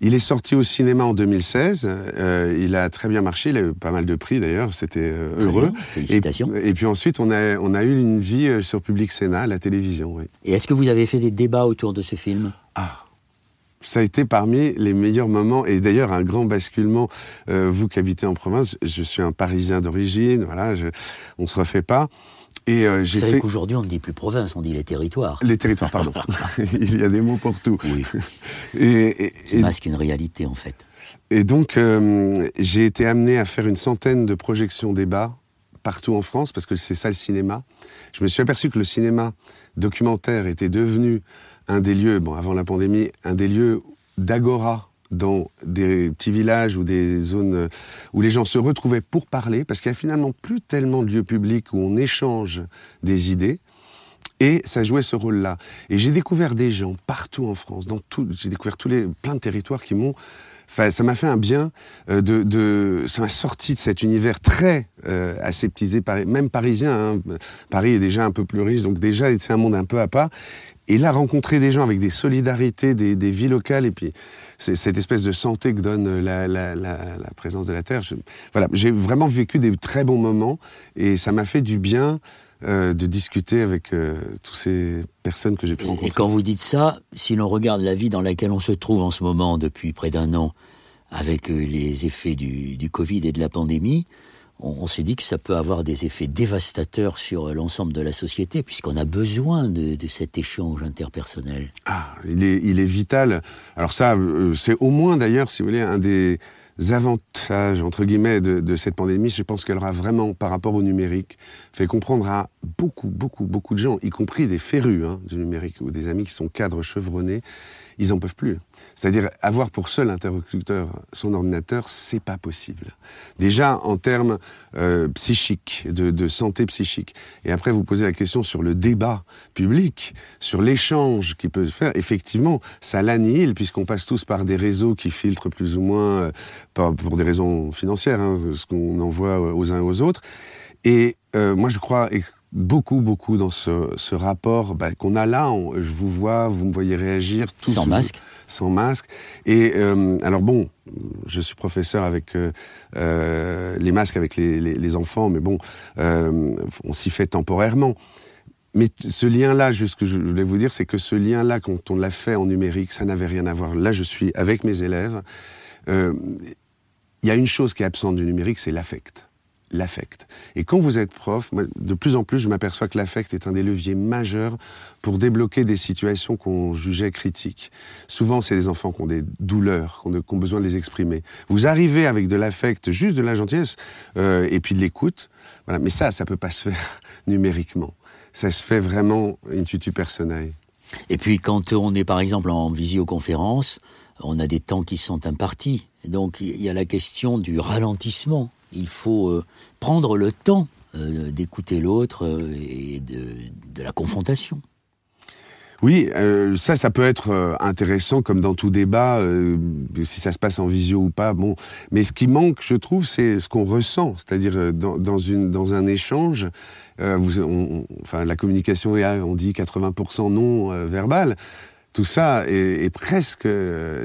S3: Il est sorti au cinéma en 2016. Euh, il a très bien marché. Il a eu pas mal de prix d'ailleurs. C'était euh, heureux.
S2: Félicitations.
S3: Et, puis ensuite, on a, on a eu une vie sur Public Sénat, la télévision. Oui.
S2: Et est-ce que vous avez fait des débats autour de ce film?
S3: Ah ça a été parmi les meilleurs moments et d'ailleurs un grand basculement. vous qui habitez en province, je suis un Parisien d'origine, voilà, je, on se refait pas.
S2: Et euh, j'ai fait qu'aujourd'hui on ne dit plus province, on dit les territoires.
S3: Les territoires, pardon. Il y a des mots pour tout.
S2: Oui. et, et, masque une réalité en fait.
S3: Et donc euh, j'ai été amené à faire une centaine de projections débats partout en France parce que c'est ça le cinéma. Je me suis aperçu que le cinéma documentaire était devenu un des lieux, bon avant la pandémie, un des lieux d'agora dans des petits villages ou des zones où les gens se retrouvaient pour parler, parce qu'il n'y a finalement plus tellement de lieux publics où on échange des idées. Et ça jouait ce rôle-là. Et j'ai découvert des gens partout en France, dans tout, j'ai découvert tous les, plein de territoires qui m'ont Enfin, ça m'a fait un bien euh, de, de, ça m'a sorti de cet univers très euh, aseptisé, même parisien. Hein. Paris est déjà un peu plus riche, donc déjà c'est un monde un peu à part. Et là, rencontrer des gens avec des solidarités, des, des vies locales, et puis cette espèce de santé que donne la, la, la, la présence de la Terre. voilà, j'ai vraiment vécu des très bons moments, et ça m'a fait du bien euh, de discuter avec euh, toutes ces personnes que j'ai pu rencontrer.
S2: Et quand vous dites ça, si l'on regarde la vie dans laquelle on se trouve en ce moment depuis près d'un an, avec euh, les effets du, du, Covid et de la pandémie, on, on s'est dit que ça peut avoir des effets dévastateurs sur l'ensemble de la société, puisqu'on a besoin de, de, cet échange interpersonnel.
S3: Ah, il est, il est vital. Alors ça, c'est au moins d'ailleurs, si vous voulez, un des avantages, entre guillemets, de, de cette pandémie, je pense qu'elle aura vraiment, par rapport au numérique, fait comprendre à beaucoup, beaucoup, beaucoup de gens, y compris des férus hein, du numérique ou des amis qui sont cadres chevronnés, ils en peuvent plus. C'est-à-dire avoir pour seul interlocuteur son ordinateur, c'est pas possible. Déjà en termes euh, psychiques, de, santé psychique. Et après, vous posez la question sur le débat public, sur l'échange qui peut se faire. Effectivement, ça l'annihile puisqu'on passe tous par des réseaux qui filtrent plus ou moins, euh, pour des raisons financières, hein, ce qu'on envoie aux uns et aux autres. Et euh, moi, je crois beaucoup, beaucoup dans ce, ce rapport bah, qu'on a là. On, je vous vois, vous me voyez réagir.
S2: Tout sans masque.
S3: Sans masque. Et euh, alors bon, je suis professeur avec euh, euh, les masques avec les, les, les enfants, mais bon, euh, on s'y fait temporairement. Mais ce lien-là, juste ce que je voulais vous dire, c'est que ce lien-là, quand on l'a fait en numérique, ça n'avait rien à voir. Là, je suis avec mes élèves. Il y a une chose qui est absente du numérique, c'est l'affect l'affect. Et quand vous êtes prof, de plus en plus, je m'aperçois que l'affect est un des leviers majeurs pour débloquer des situations qu'on jugeait critiques. Souvent, c'est des enfants qui ont des douleurs, qui ont, besoin de les exprimer. Vous arrivez avec de l'affect, juste de la gentillesse, euh, et puis de l'écoute. Voilà. Mais ça, ça peut pas se faire numériquement. Ça se fait vraiment in tutu personae.
S2: Et puis, quand on est, par exemple, en visioconférence, on a des temps qui sont impartis. Donc, il y a la question du ralentissement il faut euh, prendre le temps euh, d'écouter l'autre euh, et de, de, la confrontation.
S3: Oui, euh, ça, ça peut être intéressant, comme dans tout débat, euh, si ça se passe en visio ou pas. Bon, mais ce qui manque, je trouve, c'est ce qu'on ressent, c'est-à-dire dans, dans, une, dans un échange. Vous, on, enfin, la communication est, on dit 80% non verbal. Tout ça est, est presque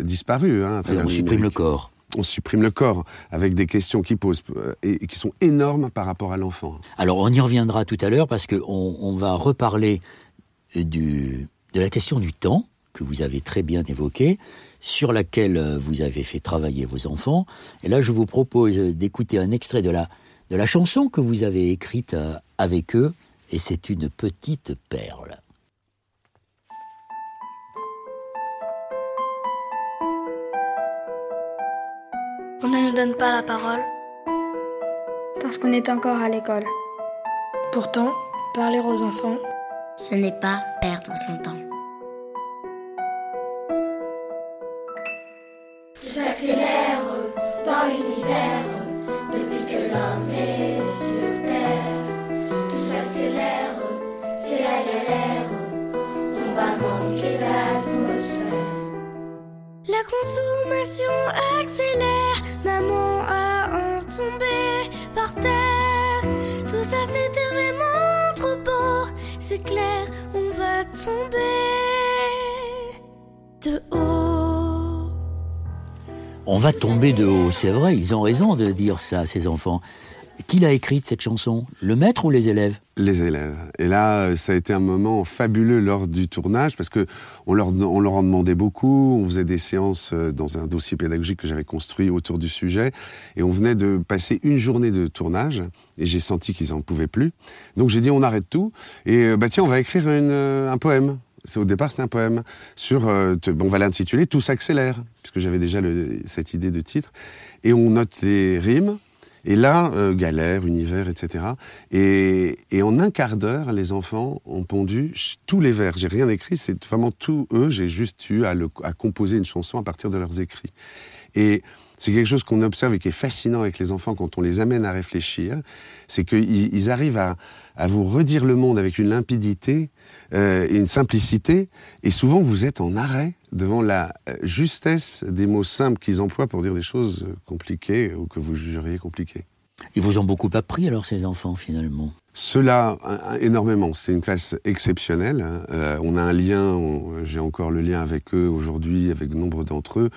S3: disparu. Hein,
S2: on supprime le corps
S3: on supprime le corps avec des questions qui posent et qui sont énormes par rapport à l'enfant.
S2: Alors on y reviendra tout à l'heure parce qu'on on va reparler de la question du temps que vous avez très bien évoqué, sur laquelle vous avez fait travailler vos enfants. Et là, je vous propose d'écouter un extrait de la chanson que vous avez écrite avec eux, et c'est une petite perle.
S4: Ne nous donne pas la parole.
S5: Parce qu'on est encore à l'école.
S4: Pourtant, parler aux enfants,
S6: ce n'est pas perdre son temps.
S7: Tout s'accélère dans l'univers depuis que l'homme est sur terre. Tout s'accélère, c'est la galère. On va manquer d'atmosphère.
S8: La consommation accélère, maman a en tombé par terre. Tout ça c'était vraiment trop beau, c'est clair, on va tomber de haut.
S2: On va tomber de haut, c'est vrai, ils ont raison de dire ça, ces enfants. Qui l'a écrite cette chanson? Le maître ou les élèves?
S3: Les élèves. Et là, ça a été un moment fabuleux lors du tournage parce que on leur, on leur en demandait beaucoup. On faisait des séances dans un dossier pédagogique que j'avais construit autour du sujet. Et on venait de passer une journée de tournage et j'ai senti qu'ils en pouvaient plus. Donc j'ai dit on arrête tout et bah tiens on va écrire une, un poème. Au départ, c'était un poème sur. Euh, on va l'intituler Tout s'accélère, puisque j'avais déjà cette idée de titre. Et on note les rimes, et là, euh, galère, univers, etc. Et, en un quart d'heure, les enfants ont pondu tous les vers. J'ai rien écrit, c'est vraiment tout eux. J'ai juste eu à, à, composer une chanson à partir de leurs écrits. Et c'est quelque chose qu'on observe et qui est fascinant avec les enfants quand on les amène à réfléchir, c'est qu'ils arrivent à, à, vous redire le monde avec une limpidité euh, et une simplicité, et souvent vous êtes en arrêt devant la euh, justesse des mots simples qu'ils emploient pour dire des choses compliquées ou que vous jugeriez compliquées.
S2: Ils vous ont beaucoup appris alors ces enfants finalement?
S3: Cela, énormément. C'est une classe exceptionnelle. Hein. Euh, on a un lien, j'ai encore le lien avec eux aujourd'hui, avec nombre d'entre eux.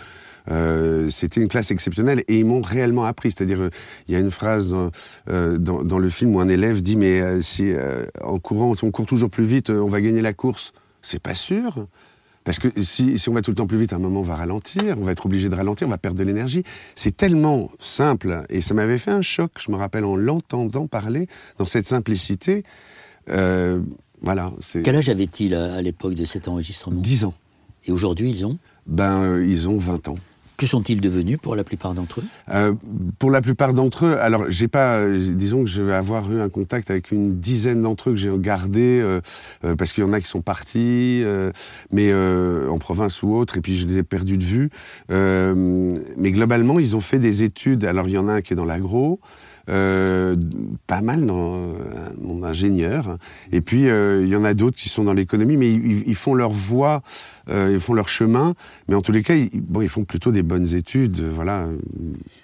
S3: Euh, c'était une classe exceptionnelle et ils m'ont réellement appris. C'est-à-dire, euh, il y a une phrase dans, euh, dans, dans, le film où un élève dit mais euh, si en courant, si on court toujours plus vite, on va gagner la course. C'est pas sûr. Parce que si, si, on va tout le temps plus vite, à un moment, on va ralentir, on va être obligé de ralentir, on va perdre de l'énergie. C'est tellement simple, et ça m'avait fait un choc, je me rappelle, en l'entendant parler, dans cette simplicité. Euh, voilà.
S2: Quel âge avait-il à, l'époque de cet enregistrement?
S3: 10 ans.
S2: Et aujourd'hui, ils ont?
S3: Ben, ils ont 20 ans.
S2: Que sont-ils devenus pour la plupart d'entre eux?
S3: Euh, Pour la plupart d'entre eux, alors j'ai pas, euh, disons que je vais avoir eu un contact avec une dizaine d'entre eux que j'ai gardé euh, euh, parce qu'il y en a qui sont partis, euh, mais en province ou autre, et puis je les ai perdus de vue. mais globalement, ils ont fait des études. Alors il y en a un qui est dans l'agro. Euh, pas mal dans mon ingénieur. Et puis euh, il y en a d'autres qui sont dans l'économie, mais ils, ils, font leur voie, euh, ils font leur chemin. Mais en tous les cas, ils, bon, ils font plutôt des bonnes études, voilà.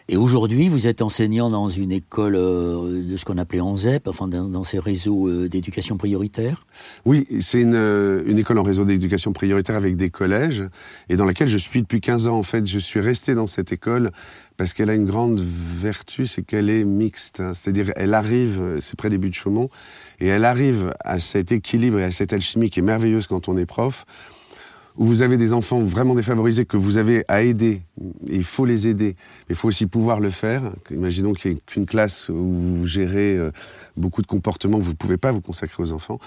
S2: Et aujourd'hui, vous êtes enseignant dans une école de ce qu'on appelait ANZEP, enfin dans, dans ces réseaux d'éducation prioritaire?
S3: Oui, c'est une, une école en réseau d'éducation prioritaire avec des collèges et dans laquelle je suis depuis 15 ans. En fait, je suis resté dans cette école parce qu'elle a une grande vertu, c'est qu'elle est mixte. Hein. C'est-à-dire, elle arrive, c'est près des buts de Chaumont, et elle arrive à cet équilibre et à cette alchimie qui est merveilleuse quand on est prof, où vous avez des enfants vraiment défavorisés que vous avez à aider. il faut les aider, mais il faut aussi pouvoir le faire. Imaginons qu'il n'y ait qu'une classe où vous gérez euh, beaucoup de comportements vous ne pouvez pas vous consacrer aux enfants.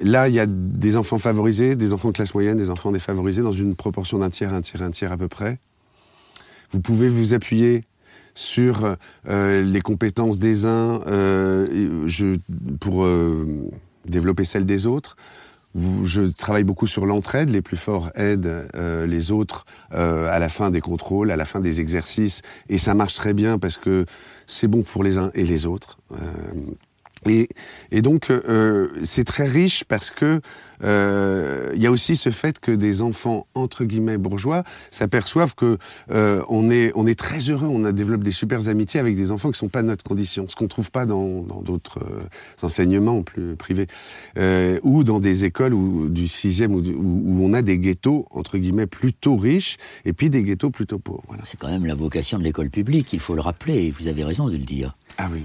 S3: Là, il y a des enfants favorisés, des enfants de classe moyenne, des enfants défavorisés, dans une proportion d'un tiers, un tiers, un tiers à peu près. Vous pouvez vous appuyer sur euh, les compétences des uns euh, pour euh, développer celles des autres. Je travaille beaucoup sur l'entraide. Les plus forts aident les autres à la fin des contrôles, à la fin des exercices. Et ça marche très bien parce que c'est bon pour les uns et les autres. Euh, et, et, donc, euh, c'est très riche parce que euh, il y a aussi ce fait que des enfants entre guillemets bourgeois s'aperçoivent que euh, on est on est très heureux, on a développé des super amitiés avec des enfants qui sont pas de notre condition, ce qu'on trouve pas dans d'autres euh, enseignements plus privés euh, ou dans des écoles ou du sixième où, où, on a des ghettos entre guillemets plutôt riches et puis des ghettos plutôt pauvres. Voilà.
S2: C'est quand même la vocation de l'école publique, il faut le rappeler. Et vous avez raison de le dire.
S3: Ah oui.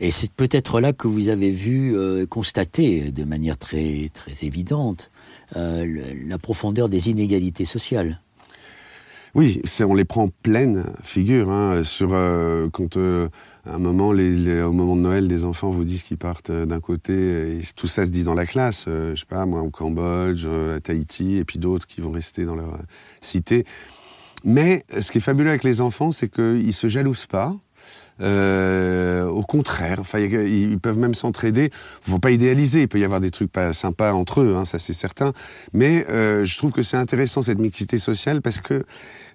S2: Et c'est peut-être là que vous avez vu euh, constater de manière très très évidente euh, la profondeur des inégalités sociales.
S3: Oui, on les prend en pleine figure. Hein, sur euh, quand euh, à un moment, les, les, au moment de Noël, des enfants vous disent qu'ils partent d'un côté, tout ça se dit dans la classe. Je sais pas, moi au Cambodge, à Tahiti, et puis d'autres qui vont rester dans leur cité. Mais ce qui est fabuleux avec les enfants, c'est qu'ils se jalousent pas. Euh, au contraire, enfin, ils peuvent même s'entraider. Faut pas idéaliser. Il peut y avoir des trucs pas sympas entre eux, hein, ça c'est certain. Mais euh, je trouve que c'est intéressant cette mixité sociale parce que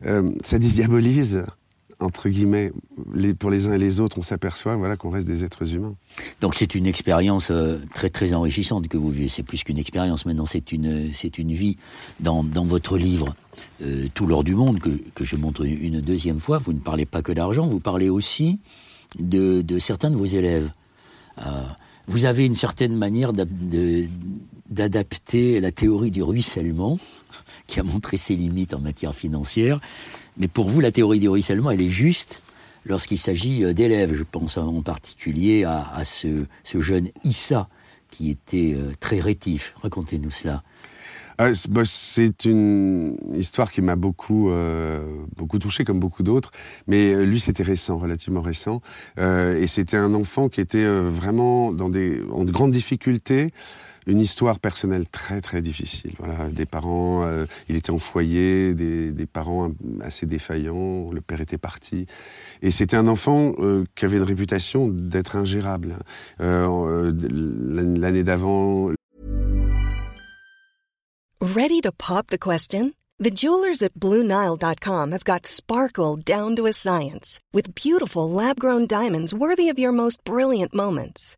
S3: euh, ça dédiabolise entre guillemets, pour les uns et les autres, on s'aperçoit voilà, qu'on reste des êtres humains.
S2: Donc c'est une expérience euh, très très enrichissante que vous vivez. C'est plus qu'une expérience maintenant, c'est une, c'est une vie. Dans, dans votre livre, euh, Tout l'or du monde, que, que je montre une, une, deuxième fois, vous ne parlez pas que d'argent, vous parlez aussi de, de certains de vos élèves. Euh, vous avez une certaine manière d'adapter la théorie du ruissellement, qui a montré ses limites en matière financière, mais pour vous, la théorie du ruissellement, elle est juste lorsqu'il s'agit euh, d'élèves. Je pense en particulier à, ce, jeune Issa, qui était euh, très rétif. Racontez-nous cela.
S3: Ah, c'est une histoire qui m'a beaucoup, euh, beaucoup touché, comme beaucoup d'autres. Mais lui, c'était récent, relativement récent. Et c'était un enfant qui était vraiment dans des, en grande difficulté une histoire personnelle très très difficile. Voilà, des parents, euh, il était en foyer, des, parents assez défaillants, le père était parti, et c'était un enfant euh, qui avait une réputation d'être ingérable. Euh, L'année d'avant.
S1: Ready to pop the question? The jewelers at BlueNile.com have got sparkle down to a science with beautiful lab grown diamonds worthy of your most brilliant moments.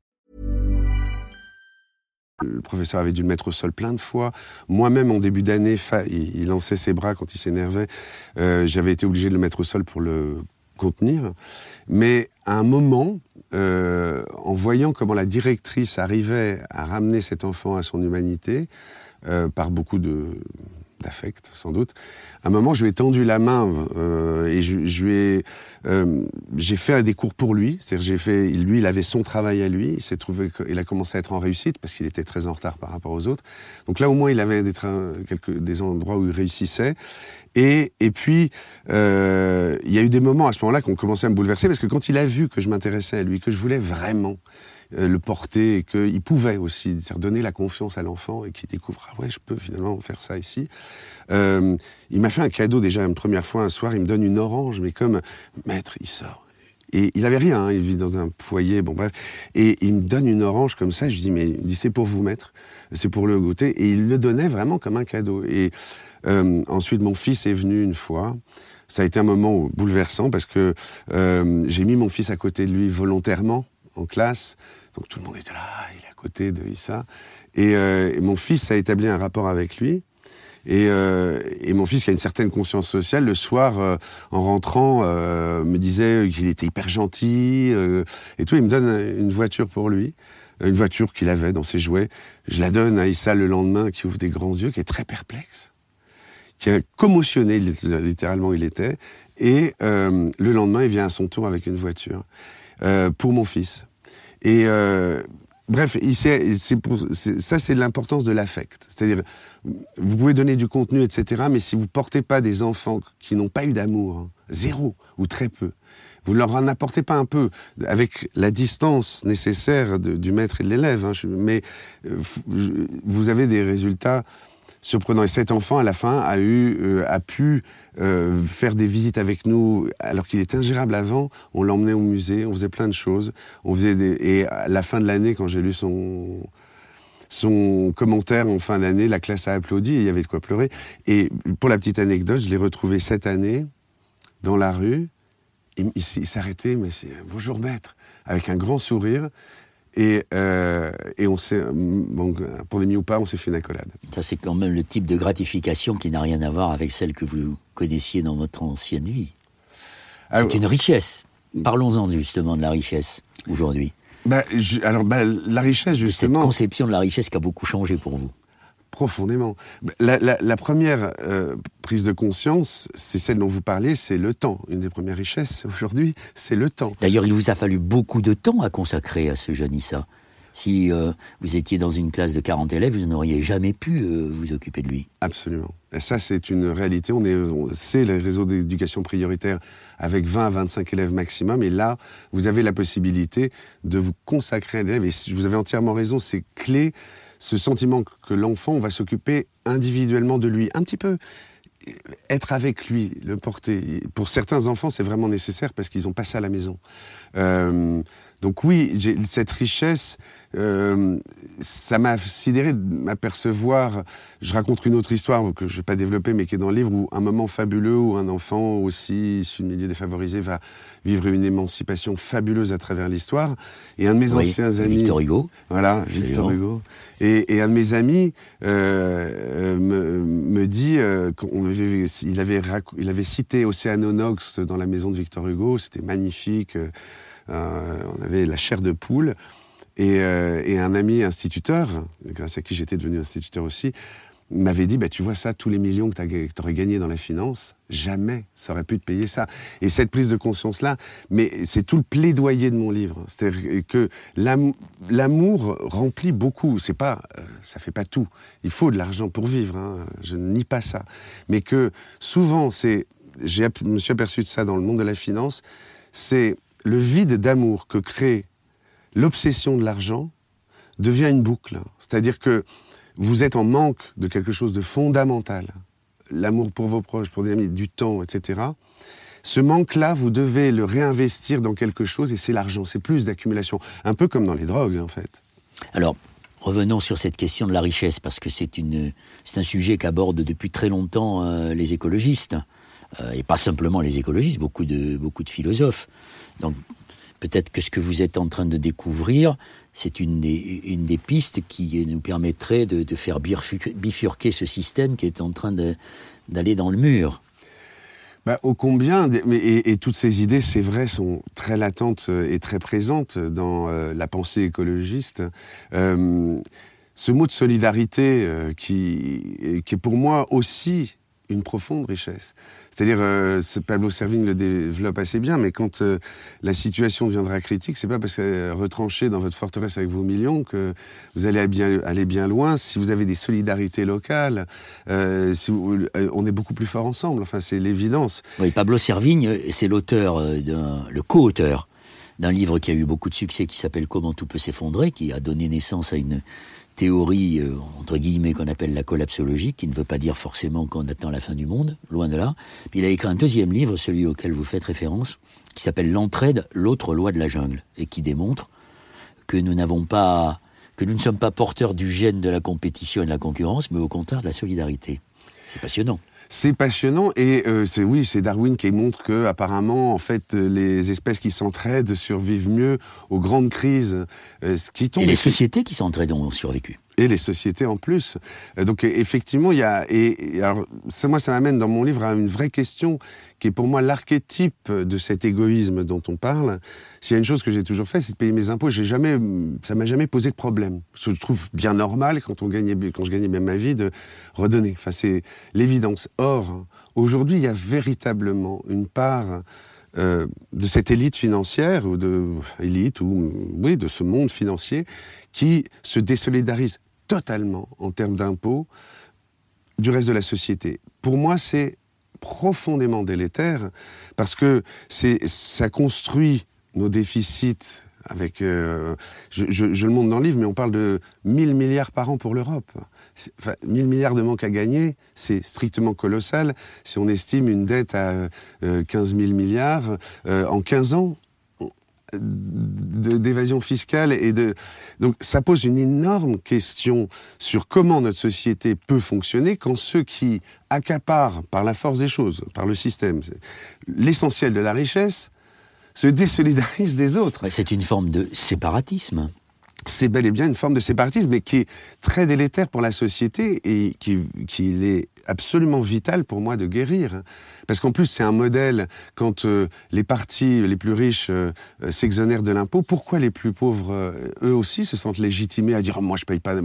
S3: Le professeur avait dû le mettre au sol plein de fois. Moi-même, en début d'année, il, lançait ses bras quand il s'énervait. Euh, J'avais été obligé de le mettre au sol pour le contenir. Mais à un moment, euh, en voyant comment la directrice arrivait à ramener cet enfant à son humanité, euh, par beaucoup de d'affect, sans doute. À un moment, je lui ai tendu la main euh, et euh, j'ai fait des cours pour lui. C'est-à-dire, lui, il avait son travail à lui. Il trouvé qu'il a commencé à être en réussite parce qu'il était très en retard par rapport aux autres. Donc là, au moins, il avait des, des endroits où il réussissait. Et, puis, euh, il y a eu des moments à ce moment-là qui ont commencé à me bouleverser parce que quand il a vu que je m'intéressais à lui, que je voulais vraiment le porter et qu'il pouvait aussi donner la confiance à l'enfant et qu'il découvre ah ouais je peux finalement faire ça ici. Euh, il m'a fait un cadeau déjà une première fois un soir. Il me donne une orange mais comme maître il sort. Et il avait rien, hein, il vit dans un foyer, bon bref. Et il me donne une orange comme ça, je lui dis, mais il c'est pour vous maître, c'est pour le goûter. Et il le donnait vraiment comme un cadeau. Et euh, ensuite, mon fils est venu une fois. Ça a été un moment bouleversant parce que euh, j'ai mis mon fils à côté de lui volontairement en classe. Donc tout le monde était là, il est à côté de Issa. Et, euh, mon fils a établi un rapport avec lui. Et, euh, et, mon fils, qui a une certaine conscience sociale, le soir, euh, en rentrant, me disait qu'il était hyper gentil et tout. Il me donne une voiture pour lui, une voiture qu'il avait dans ses jouets. Je la donne à Issa le lendemain, qui ouvre des grands yeux, qui est très perplexe, qui est commotionné, littéralement il était. Et le lendemain, il vient à son tour avec une voiture pour mon fils. Et euh, bref, c'est pour, ça c'est l'importance de l'affect. C'est-à-dire, vous pouvez donner du contenu, etc., mais si vous portez pas des enfants qui n'ont pas eu d'amour, hein, zéro ou très peu, vous leur en apportez pas un peu, avec la distance nécessaire du maître et de l'élève, hein, mais euh, vous avez des résultats surprenants. Et cet enfant, à la fin, a eu, euh, a pu euh, faire des visites avec nous, alors qu'il était ingérable avant. On l'emmenait au musée, on faisait plein de choses. On faisait. Et à la fin de l'année, quand j'ai lu son son commentaire en fin d'année, la classe a applaudi et il y avait de quoi pleurer. Et pour la petite anecdote, je l'ai retrouvé cette année dans la rue. Il, il s'arrêtait, mais c'est bonjour maître, avec un grand sourire. Et, euh, et on s'est, bon, pandémie ou pas, on s'est fait une accolade.
S2: Ça, c'est quand même le type de gratification qui n'a rien à voir avec celle que vous connaissiez dans votre ancienne vie. C'est une richesse. Parlons-en justement de la richesse aujourd'hui.
S3: Bah, je, alors, bah, la richesse, justement.
S2: Cette conception de la richesse qui a beaucoup changé pour vous.
S3: Profondément. La, la, la première euh, prise de conscience, c'est celle dont vous parlez, c'est le temps. Une des premières richesses aujourd'hui, c'est le temps.
S2: D'ailleurs, il vous a fallu beaucoup de temps à consacrer à ce jeune Issa. Si euh, vous étiez dans une classe de 40 élèves, vous n'auriez jamais pu euh, vous occuper de lui.
S3: Absolument. Et ça, c'est une réalité. On est, c'est le réseau d'éducation prioritaire avec 20 à 25 élèves maximum. Et là, vous avez la possibilité de vous consacrer à l'élève. Et vous avez entièrement raison, c'est clé ce sentiment que l'enfant va s'occuper individuellement de lui, un petit peu être avec lui, le porter. Pour certains enfants, c'est vraiment nécessaire parce qu'ils n'ont pas ça à la maison. Euh, donc oui, cette richesse, euh, ça m'a sidéré de m'apercevoir. Je raconte une autre histoire que je ne vais pas développer, mais qui est dans le livre, où un moment fabuleux où un enfant aussi issu de milieu défavorisé va vivre une émancipation fabuleuse à travers l'histoire. Et un de mes
S2: oui,
S3: anciens amis,
S2: Victor Hugo,
S3: voilà, Victor Hugo, et, et, un de mes amis euh, me, me, dit euh, avait, il, avait, il avait cité Océanonox dans la maison de Victor Hugo, c'était magnifique. Euh, on avait la chair de poule. Et, euh, et, un ami instituteur, grâce à qui j'étais devenu instituteur aussi, m'avait dit, bah, tu vois ça, tous les millions que tu aurais gagnés dans la finance, jamais ça aurait pu te payer ça. Et cette prise de conscience-là, mais c'est tout le plaidoyer de mon livre. C'est-à-dire que l'amour remplit beaucoup. C'est pas, euh, ça fait pas tout. Il faut de l'argent pour vivre. Hein. Je ne nie pas ça. Mais que souvent, c'est, je me suis aperçu de ça dans le monde de la finance, c'est le vide d'amour que crée l'obsession de l'argent devient une boucle. C'est-à-dire que vous êtes en manque de quelque chose de fondamental, l'amour pour vos proches, pour des amis, du temps, etc. Ce manque-là, vous devez le réinvestir dans quelque chose et c'est l'argent, c'est plus d'accumulation. Un peu comme dans les drogues, en fait.
S2: Alors, revenons sur cette question de la richesse, parce que c'est un sujet qu'abordent depuis très longtemps euh, les écologistes. Euh, et pas simplement les écologistes, beaucoup de, beaucoup de philosophes. Donc, peut-être que ce que vous êtes en train de découvrir, c'est une des, une des pistes qui nous permettrait de, de, faire bifurquer ce système qui est en train d'aller dans le mur.
S3: Bah, ô combien, et, toutes ces idées, c'est vrai, sont très latentes et très présentes dans euh, la pensée écologiste. Euh, ce mot de solidarité euh, qui, qui est pour moi aussi une profonde richesse. C'est-à-dire, euh, Pablo Servigne le développe assez bien, mais quand euh, la situation deviendra critique, c'est pas parce que retranché dans votre forteresse avec vos millions que vous allez bien, aller bien loin. Si vous avez des solidarités locales, euh, si euh, on est beaucoup plus fort ensemble. Enfin, c'est l'évidence.
S2: Oui, Pablo Servigne, c'est l'auteur, le co-auteur d'un livre qui a eu beaucoup de succès qui s'appelle Comment tout peut s'effondrer, qui a donné naissance à une théorie, euh, entre guillemets, qu'on appelle la collapsologie, qui ne veut pas dire forcément qu'on attend la fin du monde, loin de là. Il a écrit un deuxième livre, celui auquel vous faites référence, qui s'appelle L'entraide, l'autre loi de la jungle, et qui démontre que nous n'avons pas, que nous ne sommes pas porteurs du gène de la compétition et de la concurrence, mais au contraire de la solidarité. C'est passionnant.
S3: C'est passionnant et euh, c'est oui, c'est Darwin qui montre que apparemment en fait les espèces qui s'entraident survivent mieux aux grandes crises
S2: euh, qui. Et les sociétés qui s'entraident ont survécu
S3: les sociétés en plus. Euh, donc effectivement, il y a et, alors ça, moi ça m'amène dans mon livre à une vraie question qui est pour moi l'archétype de cet égoïsme dont on parle. S'il y a une chose que j'ai toujours fait, c'est de payer mes impôts. J'ai jamais, ça m'a jamais posé de problème. Je trouve bien normal quand on gagnait, quand je gagnais même ma vie de redonner. Enfin, c'est l'évidence. Or, aujourd'hui, il y a véritablement une part euh, de cette élite financière ou de ou oui de ce monde financier qui se désolidarise totalement en termes d'impôts du reste de la société. Pour moi, c'est profondément délétère parce que ça construit nos déficits avec euh, je, le montre dans le livre mais on parle de 1000 milliards par an pour l'Europe. Enfin, 1000 milliards de manque à gagner, c'est strictement colossal. Si on estime une dette à euh, 15 000 milliards, euh, en 15 ans, d'évasion fiscale et de donc ça pose une énorme question sur comment notre société peut fonctionner quand ceux qui accaparent par la force des choses, par le système, l'essentiel de la richesse, se désolidarisent des autres.
S2: C'est une forme de séparatisme
S3: c'est bel et bien une forme de séparatisme, mais qui est très délétère pour la société et qui, qui est absolument vital pour moi de guérir. Parce qu'en plus, c'est un modèle, quand euh, les partis les plus riches euh, euh, s'exonèrent de l'impôt, pourquoi les plus pauvres, eux aussi, se sentent légitimés à dire oh, moi je paye pas...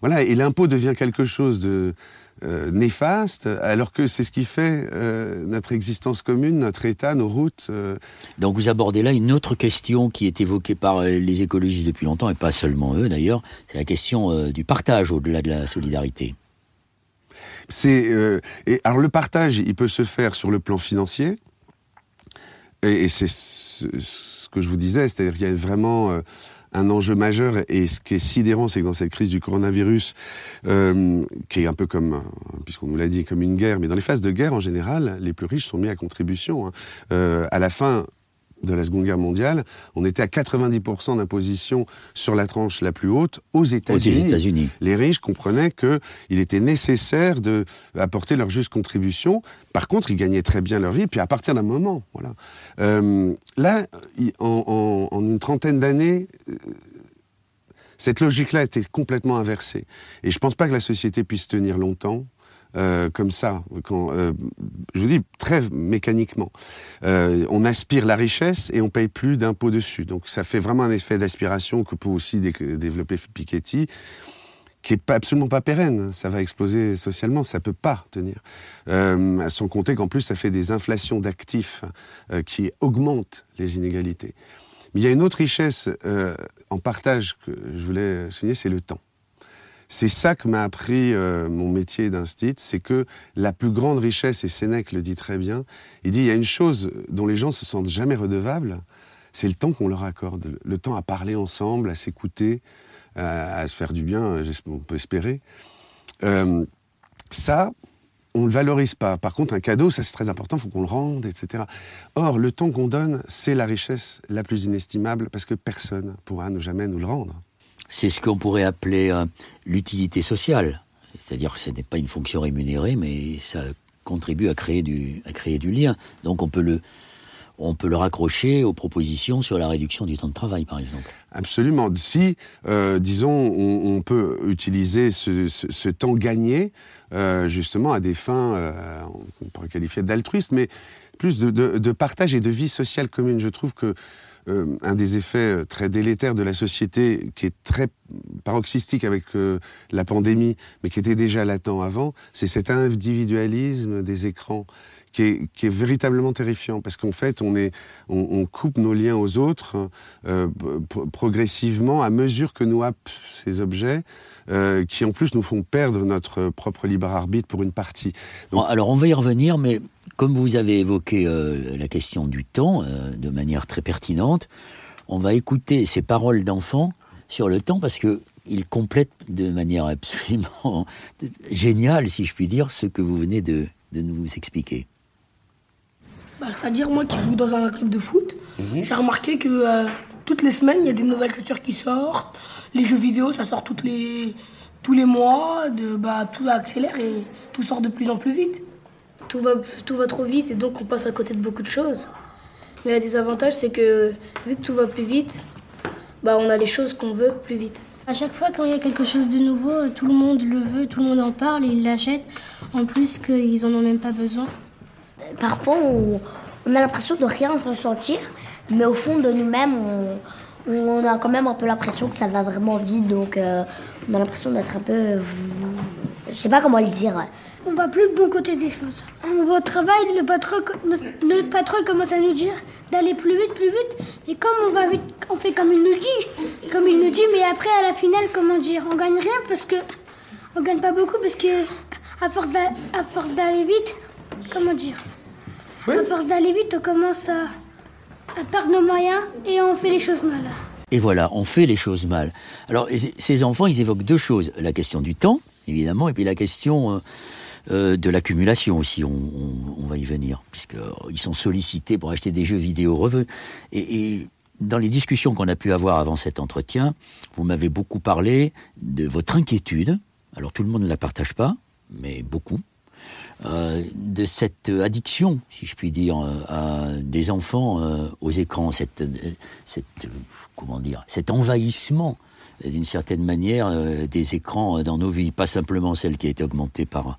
S3: Voilà, et l'impôt devient quelque chose de euh, néfaste, alors que c'est ce qui fait euh, notre existence commune, notre État, nos routes. Euh.
S2: Donc vous abordez là une autre question qui est évoquée par les écologistes depuis longtemps, et pas seulement eux d'ailleurs, c'est la question du partage au-delà de la solidarité.
S3: C'est alors le partage, il peut se faire sur le plan financier, et, c'est ce, ce, que je vous disais, c'est-à-dire qu'il y a vraiment un enjeu majeur. Et ce qui est sidérant, c'est que dans cette crise du coronavirus, euh, qui est un peu comme, euh, puisqu'on nous l'a dit, comme une guerre, mais dans les phases de guerre en général, les plus riches sont mis à contribution. Hein. Euh, à la fin, de la Seconde Guerre mondiale, on était à 90% d'imposition sur la tranche la plus haute aux États-Unis. les riches comprenaient qu'il était nécessaire d'apporter leur juste contribution. Par contre, ils gagnaient très bien leur vie. Puis à partir d'un moment, voilà. Euh, là, en, en, une trentaine d'années, euh, cette logique-là était complètement inversée. Et je ne pense pas que la société puisse tenir longtemps euh, comme ça, euh, je vous dis très mécaniquement. Euh, on aspire la richesse et on paye plus d'impôts dessus. Donc ça fait vraiment un effet d'aspiration que peut aussi développer Piketty qui est pas, absolument pas pérenne. Ça va exploser socialement, ça peut pas tenir. Sans compter qu'en plus, ça fait des inflations d'actifs qui augmentent les inégalités. Mais il y a une autre richesse en partage que je voulais souligner, c'est le temps. C'est ça que m'a appris euh, mon métier d'instit, c'est que la plus grande richesse, et Sénèque le dit très bien, il dit il y a une chose dont les gens se sentent jamais redevables, c'est le temps qu'on leur accorde, le temps à parler ensemble, à s'écouter, à, se faire du bien, on peut espérer. Euh, ça, on ne le valorise pas. Par contre, un cadeau, ça c'est très important, il faut qu'on le rende, etc. Or, le temps qu'on donne, c'est la richesse la plus inestimable parce que personne pourra ne jamais nous le rendre.
S2: C'est ce qu'on pourrait appeler euh, l'utilité sociale. C'est-à-dire que ce n'est pas une fonction rémunérée, mais ça contribue à créer du, à créer du lien. Donc on peut le, on peut le raccrocher aux propositions sur la réduction du temps de travail, par exemple.
S3: Absolument. Si, euh, disons, on, peut utiliser ce, temps gagné euh, justement à des fins, euh, pourrait qualifier d'altruistes, mais plus de, partage et de vie sociale commune. Je trouve que un des effets très délétères de la société, qui est très paroxystique avec la pandémie, mais qui était déjà latent avant, c'est cet individualisme des écrans qui est, véritablement terrifiant parce qu'en fait, on, coupe nos liens aux autres euh, progressivement à mesure que nous happent ces objets. Euh, qui en plus nous font perdre notre propre libre arbitre pour une partie.
S2: Alors on va y revenir, mais comme vous avez évoqué euh, la question du temps de manière très pertinente, on va écouter ces paroles d'enfants sur le temps parce que il complète de manière absolument géniale, si je puis dire, ce que vous venez de, de nous expliquer.
S4: Bah, c'est-à-dire, moi qui joue dans un club de foot, mhm. j'ai remarqué que euh, toutes les semaines, il y a des nouvelles chaussures qui sortent. Les jeux vidéo, ça sort toutes les, tous les mois. De, bah, tout accélère et tout sort de plus en plus vite.
S9: Tout va, tout va trop vite et donc on passe à côté de beaucoup de choses. Mais il y a des avantages, c'est que vu que tout va plus vite, bah, on a les choses qu'on veut plus vite.
S10: À chaque fois quand il y a quelque chose de nouveau, tout le monde le veut, tout le monde en parle et il l'achète. En plus qu'ils en ont même pas besoin
S6: parfois on, a l'impression de rien ressentir, mais au fond de nous-mêmes, on, a quand même un peu l'impression que ça va vraiment vite, donc euh, on a l'impression d'être un peu. Je sais pas comment le dire.
S10: On voit plus le bon côté des choses. On va au travail, le patron, le, patron commence à nous dire d'aller plus vite, plus vite. Et comme on va vite, on fait comme il nous dit. Comme il nous dit, mais après à la finale, comment dire, on gagne rien parce que. On gagne pas beaucoup parce que à force d'aller vite, comment dire à force d'aller vite, on commence à, perdre nos moyens et on fait les choses mal.
S2: Et voilà, on fait les choses mal. Alors, ces enfants, ils évoquent deux choses. La question du temps, évidemment, et puis la question euh, euh, de l'accumulation aussi, on, va y venir, puisqu'ils sont sollicités pour acheter des jeux vidéo revenus. et dans les discussions qu'on a pu avoir avant cet entretien, vous m'avez beaucoup parlé de votre inquiétude. Alors tout le monde ne la partage pas, mais beaucoup. Euh, de cette addiction, si je puis dire, euh, des enfants euh, aux écrans, cette, comment dire, cet envahissement d'une certaine manière des écrans dans nos vies, pas simplement celle qui a été augmentée par,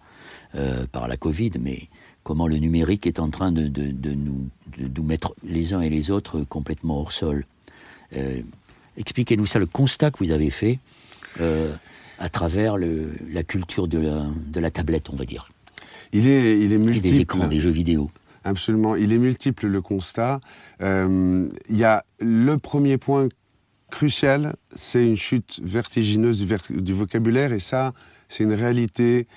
S2: par la Covid, mais comment le numérique est en train de, de, nous, de, nous, mettre les uns et les autres complètement hors sol. Expliquez-nous ça, le constat que vous avez fait à travers le, la culture de la, de la tablette, on va dire.
S3: Il est, il est multiple.
S2: des écrans, des jeux vidéo.
S3: Absolument. Il est multiple le constat. Euh, il y a le premier point crucial, c'est une chute vertigineuse du, vocabulaire, et ça, c'est une réalité.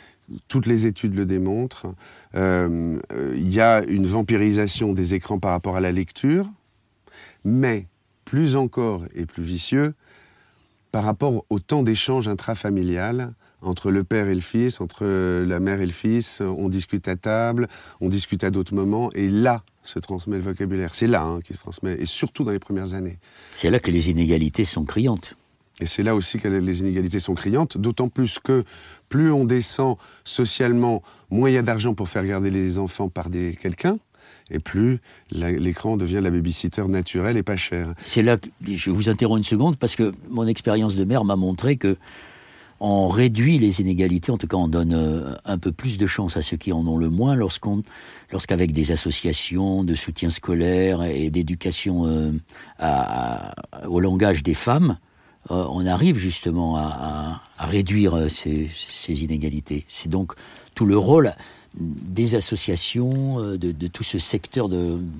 S3: Toutes les études le démontrent. Euh, il y a une vampirisation des écrans par rapport à la lecture, mais plus encore et plus vicieux, par rapport au temps d'échange intrafamilial entre le père et le fils, entre la mère et le fils, on discute à table, on discute à d'autres moments, et là se transmet le vocabulaire. C'est là hein, qui se transmet, et surtout dans les premières années.
S2: C'est là que les inégalités sont criantes.
S3: Et c'est là aussi que les inégalités sont criantes, d'autant plus que plus on descend socialement, moins il y a d'argent pour faire garder les enfants par quelqu'un, et plus l'écran devient la babysitter naturelle et pas chère.
S2: C'est là que je vous interromps une seconde parce que mon expérience de mère m'a montré que on réduit les inégalités, en tout cas on donne euh, un peu plus de chance à ceux qui en ont le moins lorsqu'on, lorsqu'avec des associations de soutien scolaire et d'éducation euh, au langage des femmes, on arrive justement à, réduire ces, inégalités. C'est donc tout le rôle des associations, euh, de, tout ce secteur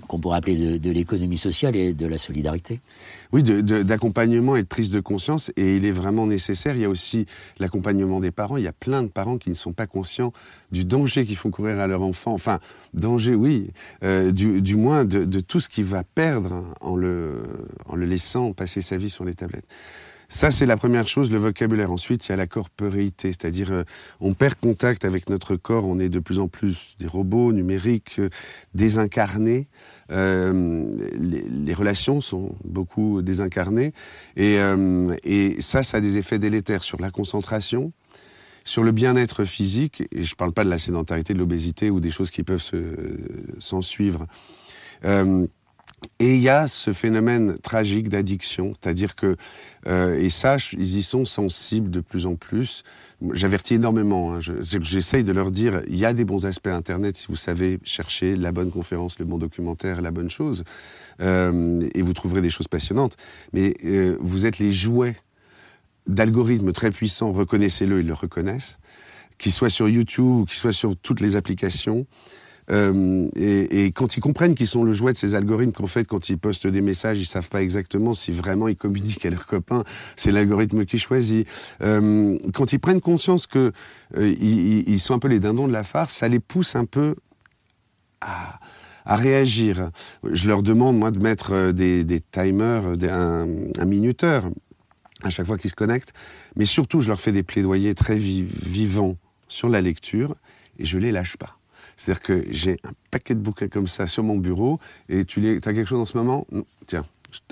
S2: qu'on pourrait appeler de, l'économie sociale et de la solidarité
S3: Oui, d'accompagnement et de prise de conscience, et il est vraiment nécessaire. Il y a aussi l'accompagnement des parents. Il y a plein de parents qui ne sont pas conscients du danger qu'ils font courir à leur enfant. Enfin, danger, oui, euh, du, moins de, tout ce qu'il va perdre en le laissant passer sa vie sur les tablettes. Ça, c'est la première chose, le vocabulaire. Ensuite, il y a la corporéité, c'est-à-dire euh, on perd contact avec notre corps, on est de plus en plus des robots numériques, euh, désincarnés. Euh, les, relations sont beaucoup désincarnées. Et, ça, ça a des effets délétères sur la concentration, sur le bien-être physique, et je ne parle pas de la sédentarité, de l'obésité ou des choses qui peuvent s'en se, suivre. Et il y a ce phénomène tragique d'addiction, c'est-à-dire que, euh, et ça, ils y sont sensibles de plus en plus. J'avertis énormément, hein, j'essaye je, de leur dire, il y a des bons aspects Internet si vous savez chercher la bonne conférence, le bon documentaire, la bonne chose, euh, et vous trouverez des choses passionnantes. Mais euh, vous êtes les jouets d'algorithmes très puissants, reconnaissez-le, ils le reconnaissent, qu'ils soient sur YouTube ou qu'ils soient sur toutes les applications. Euh, et, quand ils comprennent qu'ils sont le jouet de ces algorithmes, qu'en fait, quand ils postent des messages, ils savent pas exactement si vraiment ils communiquent à leurs copains, c'est l'algorithme qui choisit. Euh, quand ils prennent conscience que euh, ils, sont un peu les dindons de la farce, ça les pousse un peu à, réagir. Je leur demande, moi, de mettre des, timers, un, minuteur à chaque fois qu'ils se connectent, mais surtout, je leur fais des plaidoyers très vivants sur la lecture et je les lâche pas. C'est-à-dire que j'ai un paquet de bouquins comme ça sur mon bureau et tu as quelque chose en ce moment? Tiens,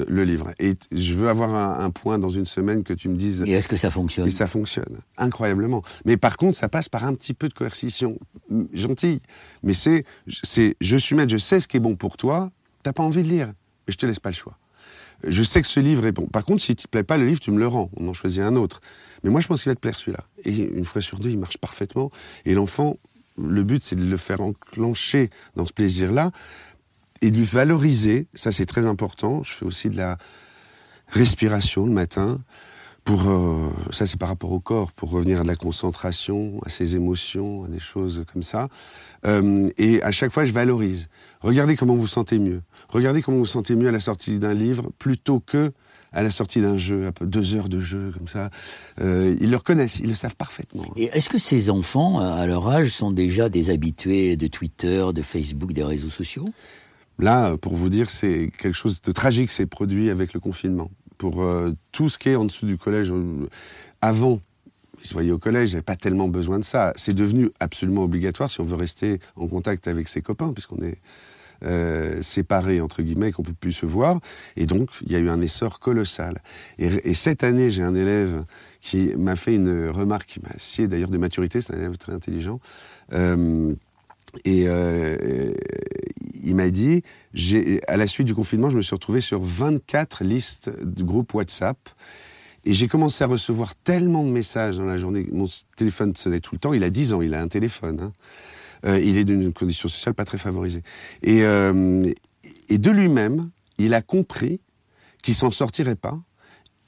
S3: le livre. Et je veux avoir un, un, point dans une semaine que tu me dises.
S2: Et est-ce que ça fonctionne?
S3: Et ça fonctionne, incroyablement. Mais par contre, ça passe par un petit peu de coercition, gentille. Mais c'est, c'est, je suis maître, je sais ce qui est bon pour toi. T'as pas envie de lire, mais je te laisse pas le choix. Je sais que ce livre est bon. Par contre, si tu te plaît pas le livre, tu me le rends. On en choisit un autre. Mais moi, je pense qu'il va te plaire celui-là. Et une fois sur deux, il marche parfaitement. Et l'enfant, le but, c'est de le faire enclencher dans ce plaisir-là et de lui valoriser. Ça, c'est très important. Je fais aussi de la respiration le matin. Pour, euh, ça, c'est par rapport au corps, pour revenir à de la concentration, à ses émotions, à des choses comme ça. Euh, et à chaque fois, je valorise. Regardez comment vous sentez mieux. Regardez comment vous sentez mieux à la sortie d'un livre plutôt que à la sortie d'un jeu, un peu deux heures de jeu comme ça. Euh, ils le reconnaissent, ils le savent parfaitement.
S2: Et est-ce que ces enfants, à leur âge, sont déjà des habitués de Twitter, de Facebook, des réseaux sociaux?
S3: Là, pour vous dire, c'est quelque chose de tragique s'est produit avec le confinement. Pour euh, tout ce qui est en dessous du collège, euh, avant, ils se voyaient au collège, j'avais pas tellement besoin de ça. C'est devenu absolument obligatoire si on veut rester en contact avec ses copains, puisqu'on est euh, séparés, entre guillemets, qu'on peut plus se voir. Et donc, il y a eu un essor colossal. Et, et cette année, j'ai un élève qui m'a fait une remarque qui m'a scié d'ailleurs de maturité, c'est un élève très intelligent. Euh, et euh, il m'a dit, à la suite du confinement, je me suis retrouvé sur 24 listes de groupes WhatsApp. Et j'ai commencé à recevoir tellement de messages dans la journée. Mon téléphone sonnait tout le temps. Il a 10 ans, il a un téléphone. Hein. Euh, il est d'une condition sociale pas très favorisée. Et, euh, et de lui-même, il a compris qu'il s'en sortirait pas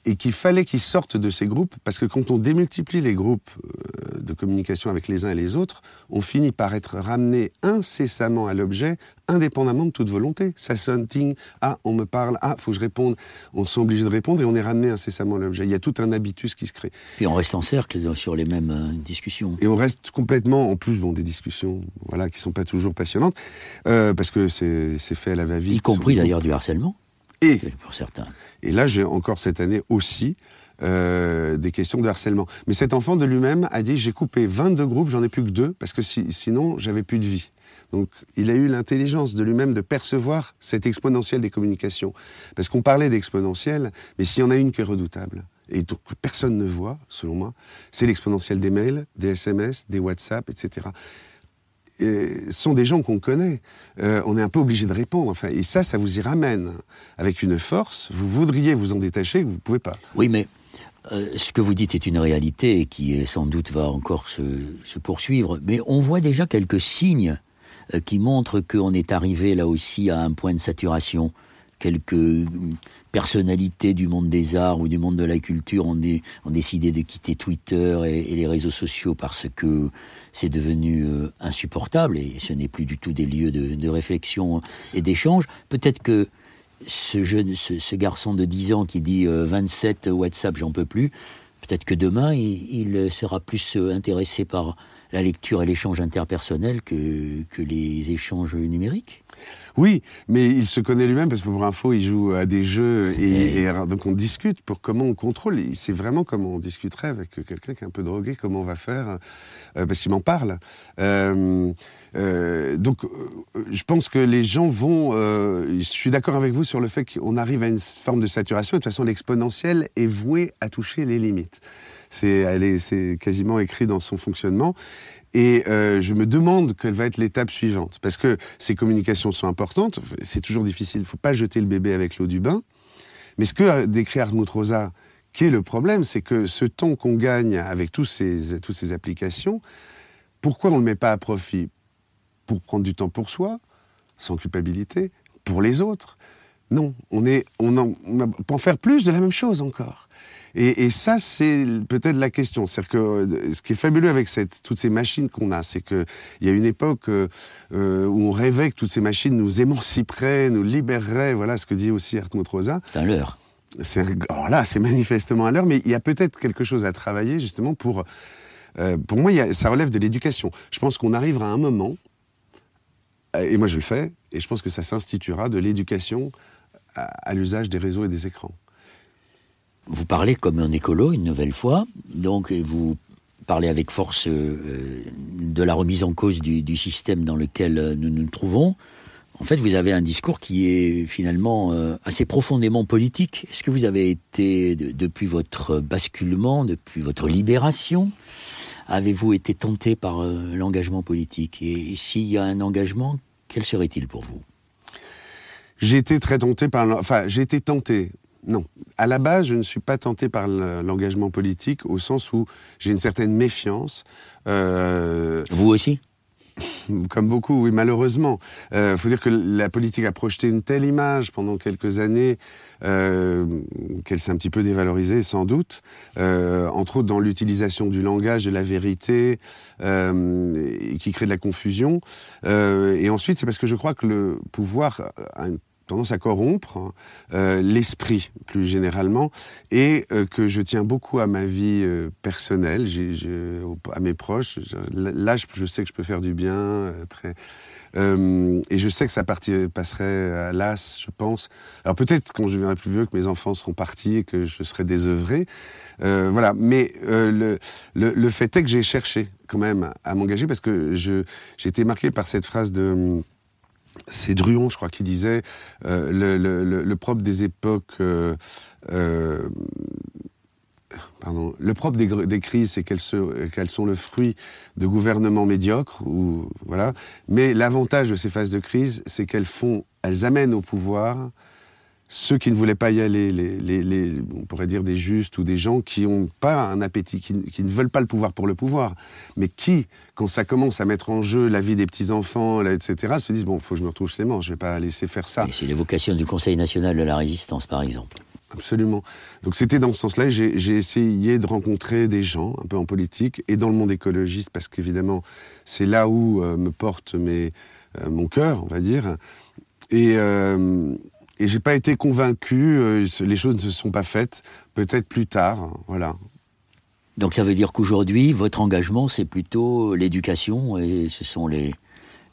S3: et qu'il fallait qu'il sorte de ces groupes, parce que quand on démultiplie les groupes euh, de communication avec les uns et les autres, on finit par être ramené incessamment à l'objet, indépendamment de toute volonté. Ça sonne, ting, ah, on me parle, ah, faut que je réponde. On s'est obligé de répondre et on est ramené incessamment à l'objet. Il y a tout un habitus qui se crée.
S2: Puis on reste en cercle sur les mêmes euh, discussions.
S3: Et on reste complètement, en plus, bon, des discussions, voilà, qui sont pas toujours passionnantes, euh, parce que c'est fait à la va-vite.
S2: Y compris d'ailleurs du harcèlement.
S3: Et,
S2: pour certains.
S3: Et là, j'ai encore cette année aussi euh, des questions de harcèlement. Mais cet enfant de lui-même a dit j'ai coupé 22 groupes, j'en ai plus que deux, parce que si, sinon, j'avais plus de vie. Donc, il a eu l'intelligence de lui-même de percevoir cette exponentielle des communications. Parce qu'on parlait d'exponentielle, mais s'il y en a une qui est redoutable, et donc que personne ne voit, selon moi, c'est l'exponentielle des mails, des SMS, des WhatsApp, etc sont des gens qu'on connaît. Euh, on est un peu obligé de répondre. Enfin, et ça, ça vous y ramène avec une force. Vous voudriez vous en détacher, vous ne pouvez pas.
S2: Oui, mais euh, ce que vous dites est une réalité qui sans doute va encore se, se poursuivre. Mais on voit déjà quelques signes euh, qui montrent qu'on est arrivé là aussi à un point de saturation quelques personnalités du monde des arts ou du monde de la culture ont, décidé de quitter Twitter et, les réseaux sociaux parce que c'est devenu euh, insupportable et ce n'est plus du tout des lieux de, réflexion et d'échange. Peut-être que ce garçon de 10 ans qui dit 27 WhatsApp, j'en peux plus, peut-être que demain il, sera plus intéressé par la lecture et l'échange interpersonnel que les échanges numériques
S3: oui, mais il se connaît lui-même parce que pour info, il joue à des jeux et, donc on discute pour comment on contrôle. C'est vraiment comme on discuterait avec quelqu'un qui est un peu drogué, comment on va faire, euh, parce qu'il m'en parle. Euh, euh, donc, je pense que les gens vont. je suis d'accord avec vous sur le fait qu'on arrive à une forme de saturation. de toute façon, l'exponentielle est vouée à toucher les limites. C'est quasiment écrit dans son fonctionnement. Et euh, je me demande quelle va être l'étape suivante. Parce que ces communications sont importantes. C'est toujours difficile. Il ne faut pas jeter le bébé avec l'eau du bain. Mais ce que décrit Hartmut Rosa, qui est le problème, c'est que ce temps qu'on gagne avec toutes ces applications, pourquoi on ne le met pas à profit? Pour prendre du temps pour soi, sans culpabilité, pour les autres Non, on, est, on, en, on peut en faire plus de la même chose encore. Et, ça, c'est peut-être la question. C'est-à-dire que euh, ce qui est fabuleux avec cette, toutes ces machines qu'on a, c'est qu'il y a une époque euh, euh, où on rêvait que toutes ces machines nous émanciperaient, nous libéreraient. Voilà ce que dit aussi Hartmut Rosa.
S2: C'est un leurre.
S3: C'est, alors là, c'est manifestement un leurre, mais il y a peut-être quelque chose à travailler justement pour. pour moi, ça relève de l'éducation. Je pense qu'on arrivera à un moment, et moi je le fais, et je pense que ça s'instituera de l'éducation à l'usage des réseaux et des écrans
S2: vous parlez comme un écolo une nouvelle fois, donc vous parlez avec force euh, de la remise en cause du, système dans lequel euh, nous nous trouvons. En fait, vous avez un discours qui est finalement euh, assez profondément politique. Est-ce que vous avez été, depuis votre basculement, depuis votre libération, avez-vous été tenté par l'engagement politique? Et s'il y a un engagement, quel serait-il pour vous?
S3: J'ai été très tenté par, enfin, j'ai été tenté. Non. À la base, je ne suis pas tenté par l'engagement politique au sens où j'ai une certaine méfiance.
S2: Euh, Vous aussi?
S3: Comme beaucoup, oui, malheureusement. Il euh, faut dire que la politique a projeté une telle image pendant quelques années euh, qu'elle s'est un petit peu dévalorisée, sans doute, entre autres dans l'utilisation du langage, de la vérité, qui crée de la confusion. et ensuite, c'est parce que je crois que le pouvoir a une tendance à corrompre hein, euh, l'esprit plus généralement et euh, que je tiens beaucoup à ma vie euh, personnelle, à mes proches. Là, je, sais que je peux faire du bien. très, et je sais que ça passerait à l'as, je pense. Alors peut-être quand je viendrai plus vieux que mes enfants seront partis et que je serai désœuvré. voilà. Mais le, le, fait est que j'ai cherché quand même à m'engager parce que été marqué par cette phrase de c'est Druon, je crois, qui disait euh, le, propre des époques. Euh, euh, pardon, le propre des, crises, c'est qu'elles, sont le fruit de gouvernements médiocres, voilà. mais l'avantage de ces phases de crise, c'est qu'elles amènent au pouvoir ceux qui ne voulaient pas y aller, les, on pourrait dire des justes ou des gens qui n'ont pas un appétit, qui, ne veulent pas le pouvoir pour le pouvoir, mais qui, quand ça commence à mettre en jeu la vie des petits-enfants, etc., se disent, bon, il faut que je me retrouve les je ne vais pas laisser faire ça.
S2: C'est l'évocation du Conseil national de la résistance, par exemple.
S3: Absolument. Donc c'était dans ce sens-là, j'ai essayé de rencontrer des gens, un peu en politique, et dans le monde écologiste, parce qu'évidemment, c'est là où euh, me porte mes, euh, mon cœur, on va dire. Et, euh, et j'ai pas été convaincu. Euh, les choses ne se sont pas faites. Peut-être plus tard. Voilà.
S2: Donc ça veut dire qu'aujourd'hui, votre engagement, c'est plutôt l'éducation et ce sont les,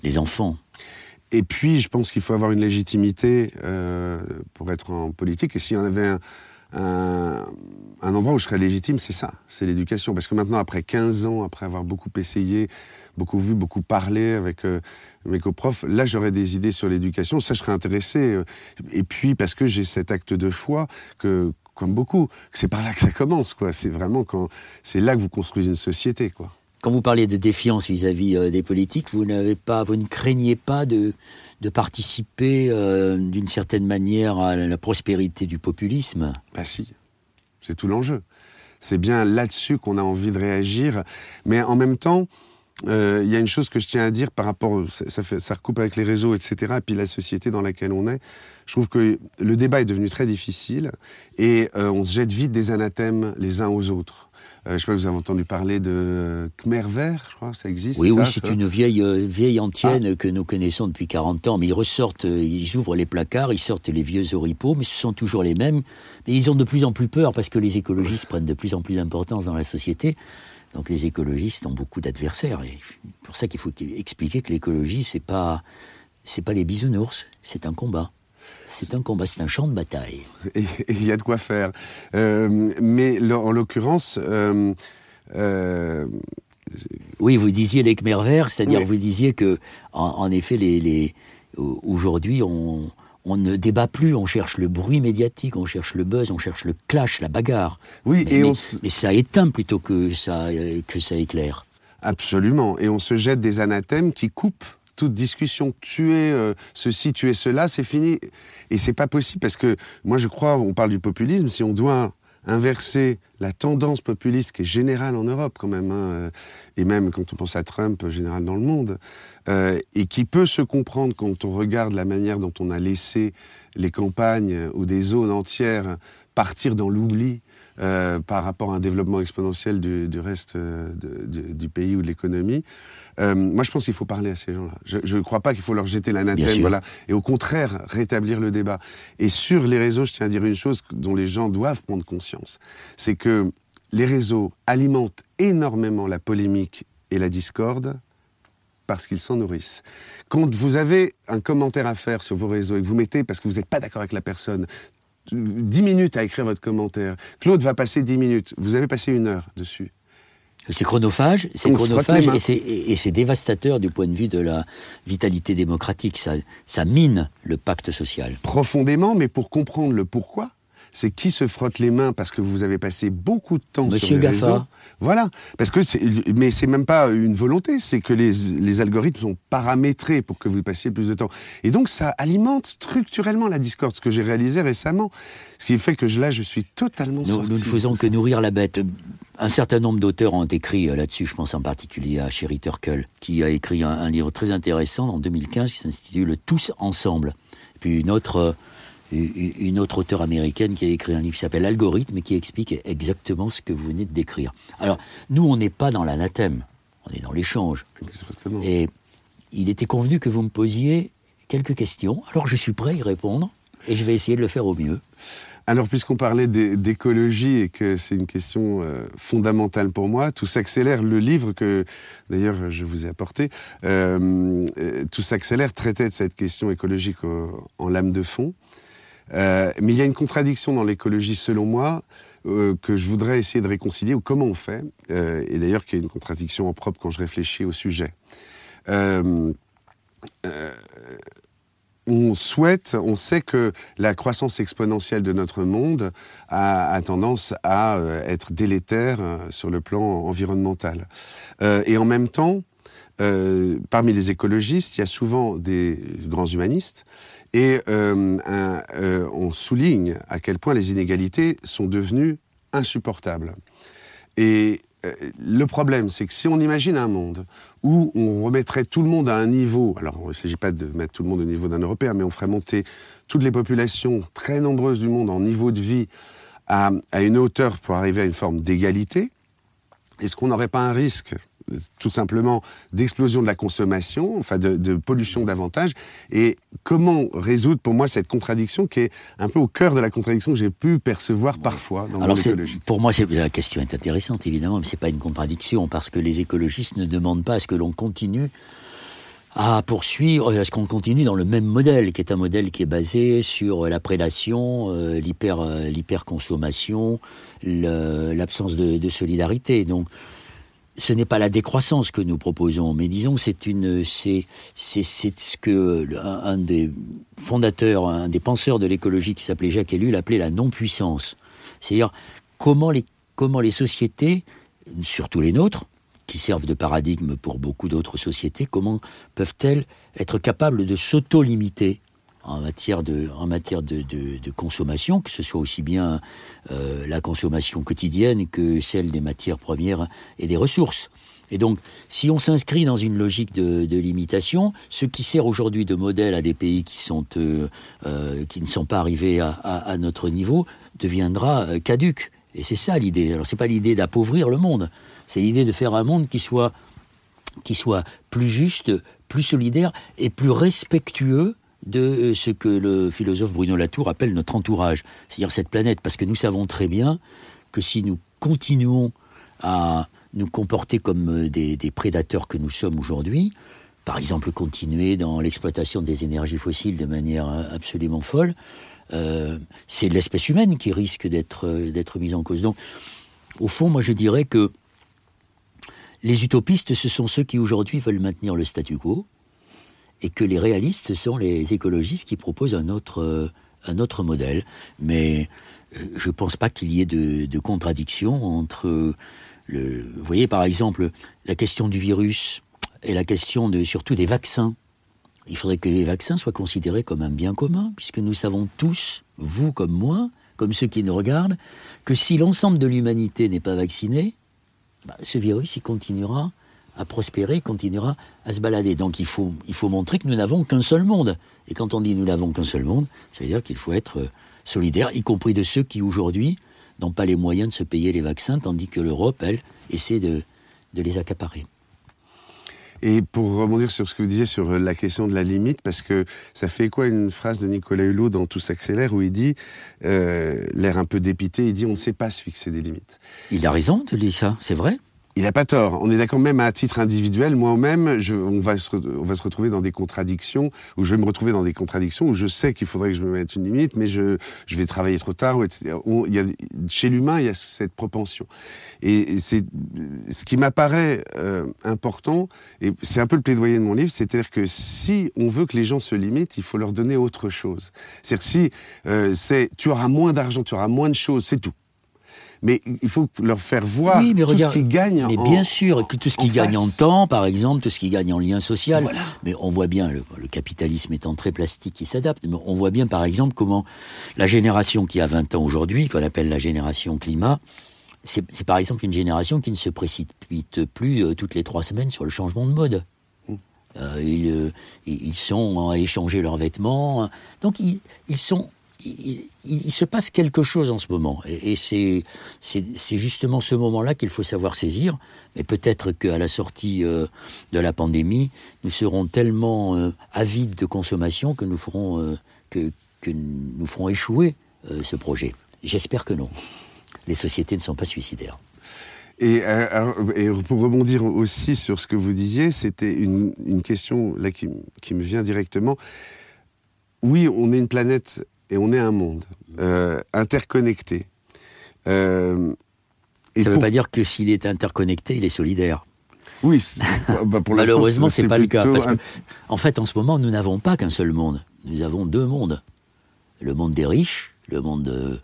S2: les enfants.
S3: Et puis, je pense qu'il faut avoir une légitimité euh, pour être en politique. Et s'il y en avait un, un, un, endroit où je serais légitime, c'est ça, c'est l'éducation. Parce que maintenant, après 15 ans, après avoir beaucoup essayé, beaucoup vu, beaucoup parlé avec euh, mes coprofs, là, j'aurais des idées sur l'éducation. Ça, je serais intéressé. Euh, et puis, parce que j'ai cet acte de foi que, comme beaucoup, c'est par là que ça commence, quoi. C'est vraiment quand, c'est là que vous construisez une société, quoi.
S2: Quand vous parlez de défiance vis-à-vis euh, des politiques, vous n'avez pas, vous ne craignez pas de, de participer d'une certaine manière à la prospérité du populisme?
S3: Bah si, c'est tout l'enjeu. C'est bien là-dessus qu'on a envie de réagir, mais en même temps, euh, il y a une chose que je tiens à dire par rapport, ça, ça, fait, ça recoupe avec les réseaux, etc., et puis la société dans laquelle on est. Je trouve que le débat est devenu très difficile et euh, on se jette vite des anathèmes les uns aux autres. Euh, je ne sais pas, vous avez entendu parler de Khmer vert, je crois, ça existe
S2: Oui,
S3: ça,
S2: oui, c'est une vieille, euh, vieille antienne que nous connaissons depuis 40 ans, mais ils ressortent, euh, ils ouvrent les placards, ils sortent les vieux oripeaux, mais ce sont toujours les mêmes. Mais ils ont de plus en plus peur parce que les écologistes prennent de plus en plus d'importance dans la société. Donc les écologistes ont beaucoup d'adversaires. Et c'est pour ça qu'il faut expliquer que l'écologie, c'est pas, c'est pas les bisounours, c'est un combat. C'est un combat, c'est un champ de bataille.
S3: Et il y a de quoi faire. Euh, mais en l'occurrence, euh, euh,
S2: Oui, vous disiez les Khmer verts, c'est-à-dire
S3: Oui.
S2: vous disiez que, en, en effet, les, les, au- aujourd'hui, on, on ne débat plus, on cherche le bruit médiatique, on cherche le buzz, on cherche le clash, la bagarre.
S3: oui,
S2: Mais,
S3: et
S2: mais-
S3: on
S2: mais ça éteint plutôt que ça, euh, que ça éclaire.
S3: absolument, et on se jette des anathèmes qui coupent toute discussion. Tuer euh, ceci, tuer cela, c'est fini. Et c'est pas possible parce que moi, je crois, on parle du populisme, si on doit inverser la tendance populiste qui est générale en Europe quand même, hein, euh, et même quand on pense à Trump, euh, général dans le monde, euh, et qui peut se comprendre quand on regarde la manière dont on a laissé les campagnes euh, ou des zones entières partir dans l'oubli par rapport à un développement exponentiel du, reste du pays ou de l'économie. Euh, moi, je pense qu'il faut parler à ces gens-là. Je ne crois pas qu'il faut leur jeter l'anathème, voilà, et au contraire rétablir le débat. Et sur les réseaux, je tiens à dire une chose dont les gens doivent prendre conscience, c'est que les réseaux alimentent énormément la polémique et la discorde parce qu'ils s'en nourrissent. Quand vous avez un commentaire à faire sur vos réseaux et que vous mettez, parce que vous n'êtes pas d'accord avec la personne, 10 minutes à écrire votre commentaire, Claude va passer 10 minutes, vous avez passé une heure dessus.
S2: C'est chronophage, c'est chronophage et c'est, et- et c'est dévastateur du point de vue de la vitalité démocratique. Ça, ça mine le pacte social.
S3: Profondément, mais pour comprendre le pourquoi, c'est qui se frotte les mains parce que vous avez passé beaucoup de temps
S2: Monsieur
S3: sur les
S2: Gaffa.
S3: réseaux. Voilà, parce que mais c'est même pas une volonté, c'est que les, les algorithmes sont paramétrés pour que vous passiez plus de temps. Et donc ça alimente structurellement la discorde, ce que j'ai réalisé récemment, ce qui fait que je- là je suis totalement
S2: Nous, nous ne faisons que nourrir la bête. Un certain nombre d'auteurs ont écrit euh, là-dessus, je pense en particulier à Sherry Turkle, qui a écrit un, un livre très intéressant en 2015 qui s'intitule Tous ensemble. Puis une autre, euh, une autre auteure américaine qui a écrit un livre qui s'appelle Algorithme et qui explique exactement ce que vous venez de décrire. Alors, nous, on n'est pas dans l'anathème, on est dans l'échange. Et il était convenu que vous me posiez quelques questions. Alors, je suis prêt à y répondre et je vais essayer de le faire au mieux.
S3: Alors, puisqu'on parlait d'é- d'écologie et que c'est une question euh, fondamentale pour moi, tout s'accélère. Le livre que, d'ailleurs, je vous ai apporté, euh, euh, tout s'accélère traitait de cette question écologique au- en lame de fond. Euh, mais il y a une contradiction dans l'écologie, selon moi, euh, que je voudrais essayer de réconcilier, ou comment on fait, euh, et d'ailleurs qu'il y a une contradiction en propre quand je réfléchis au sujet. On souhaite, on sait que la croissance exponentielle de notre monde a, tendance à être délétère sur le plan environnemental. Et en même temps, parmi les écologistes, il y a souvent des grands humanistes, et euh, euh, on souligne à quel point les inégalités sont devenues insupportables. Et euh, le problème, c'est que si on imagine un monde où on remettrait tout le monde à un niveau, alors il ne s'agit pas de mettre tout le monde au niveau d'un Européen, mais on ferait monter toutes les populations très nombreuses du monde en niveau de vie à, une hauteur pour arriver à une forme d'égalité, est-ce qu'on n'aurait pas un risque tout simplement d'explosion de la consommation, enfin de, de pollution davantage, et comment résoudre pour moi cette contradiction qui est un peu au cœur de la contradiction que j'ai pu percevoir parfois dans
S2: Alors
S3: mon
S2: c'est-
S3: écologie.
S2: pour moi, la question est intéressante évidemment, mais c'est pas une contradiction parce que les écologistes ne demandent pas à ce que l'on continue à poursuivre, à ce qu'on continue dans le même modèle, qui est un modèle qui est basé sur la prédation, euh, l'hyper, euh, l'hyperconsommation, l'absence de, de solidarité. Donc, ce n'est pas la décroissance que nous proposons, mais disons c'est une, c'est, c'est, ce que le- un, un des fondateurs, un des penseurs de l'écologie qui s'appelait Jacques Ellul appelait la non-puissance. C'est-à-dire comment les, comment les sociétés, surtout les nôtres, qui servent de paradigme pour beaucoup d'autres sociétés, comment peuvent-elles être capables de s'auto-limiter en matière de, en matière de, de- consommation, que ce soit aussi bien euh, la consommation quotidienne que celle des matières premières et des ressources. Et donc, si on s'inscrit dans une logique de, de limitation, ce qui sert aujourd'hui de modèle à des pays qui, sont, euh, euh, qui ne sont pas arrivés à, notre niveau deviendra caduque. Et c'est ça l'idée. Alors, c'est pas l'idée d'appauvrir le monde, c'est l'idée de faire un monde qui soit, qui soit plus juste, plus solidaire et plus respectueux de euh, ce que le philosophe Bruno Latour appelle notre entourage, c'est-à-dire cette planète, parce que nous savons très bien que si nous continuons à nous comporter comme euh, des, prédateurs que nous sommes aujourd'hui, par exemple continuer dans l'exploitation des énergies fossiles de manière euh, absolument folle, c'est l'espèce humaine qui risque d'être d'être mise en cause. Donc, au fond, moi je dirais que les utopistes, ce sont ceux qui aujourd'hui veulent maintenir le statu quo, et que les réalistes, sont les écologistes qui proposent un autre, euh, un autre modèle. Mais euh, je ne pense pas qu'il y ait de, contradiction entre... Le, vous voyez, par exemple, la question du virus et la question de, surtout des vaccins. Il faudrait que les vaccins soient considérés comme un bien commun, puisque nous savons tous, vous comme moi, comme ceux qui nous regardent, que si l'ensemble de l'humanité n'est pas vacciné, bah, ce virus, il continuera à prospérer, continuera à se balader. Donc il faut, il faut montrer que nous n'avons qu'un seul monde. Et quand on dit nous n'avons qu'un seul monde, ça veut dire qu'il faut être solidaire, y compris de ceux qui aujourd'hui n'ont pas les moyens de se payer les vaccins, tandis que l'Europe, elle, essaie de, de les accaparer.
S3: Et pour rebondir sur ce que vous disiez sur la question de la limite, parce que ça fait quoi une phrase de Nicolas Hulot dans Tout s'accélère où il dit, euh, l'air un peu dépité, il dit on ne sait pas se fixer des limites.
S2: Il a raison de dire ça, c'est vrai.
S3: Il n'a pas tort. On est d'accord même à titre individuel. Moi-même, on, on va se retrouver dans des contradictions, ou je vais me retrouver dans des contradictions où je sais qu'il faudrait que je me mette une limite, mais je, je vais travailler trop tard, etc. Y a, chez l'humain, il y a cette propension. Et, c'est ce qui m'apparaît euh, important, et c'est un peu le plaidoyer de mon livre, c'est-à-dire que si on veut que les gens se limitent, il faut leur donner autre chose. C'est-à-dire si euh, c'est tu auras moins d'argent, tu auras moins de choses, c'est tout mais il faut leur faire voir
S2: oui, mais
S3: tout ce qu'ils gagnent.
S2: Mais
S3: en,
S2: bien sûr, que tout ce qu'ils gagnent en temps, par exemple, tout ce qu'ils gagnent en lien social.
S3: Voilà.
S2: Mais on voit bien, le, le capitalisme étant très plastique, il s'adapte. Mais on voit bien, par exemple, comment la génération qui a 20 ans aujourd'hui, qu'on appelle la génération climat, c'est par exemple une génération qui ne se précipite plus euh, toutes les trois semaines sur le changement de mode. Euh, ils, euh, ils sont à échanger leurs vêtements. Donc ils, ils sont il, se passe quelque chose en ce moment. Et, c'est justement ce moment-là qu'il faut savoir saisir. Mais peut-être qu'à la sortie euh, de la pandémie, nous serons tellement euh, avides de consommation que nous ferons, euh, que, nous ferons échouer ce projet. J'espère que non. Les sociétés ne sont pas suicidaires.
S3: Et, pour rebondir aussi sur ce que vous disiez, c'était une, question là qui me vient directement. Oui, on est une planète et on est un monde euh, interconnecté.
S2: Euh, et Ça ne pour... veut pas dire que s'il est interconnecté, il est solidaire.
S3: Oui, bah pour
S2: malheureusement, c'est pas le cas. Parce que, en fait, en ce moment, nous n'avons pas qu'un seul monde. Nous avons deux mondes le monde des riches, le monde euh,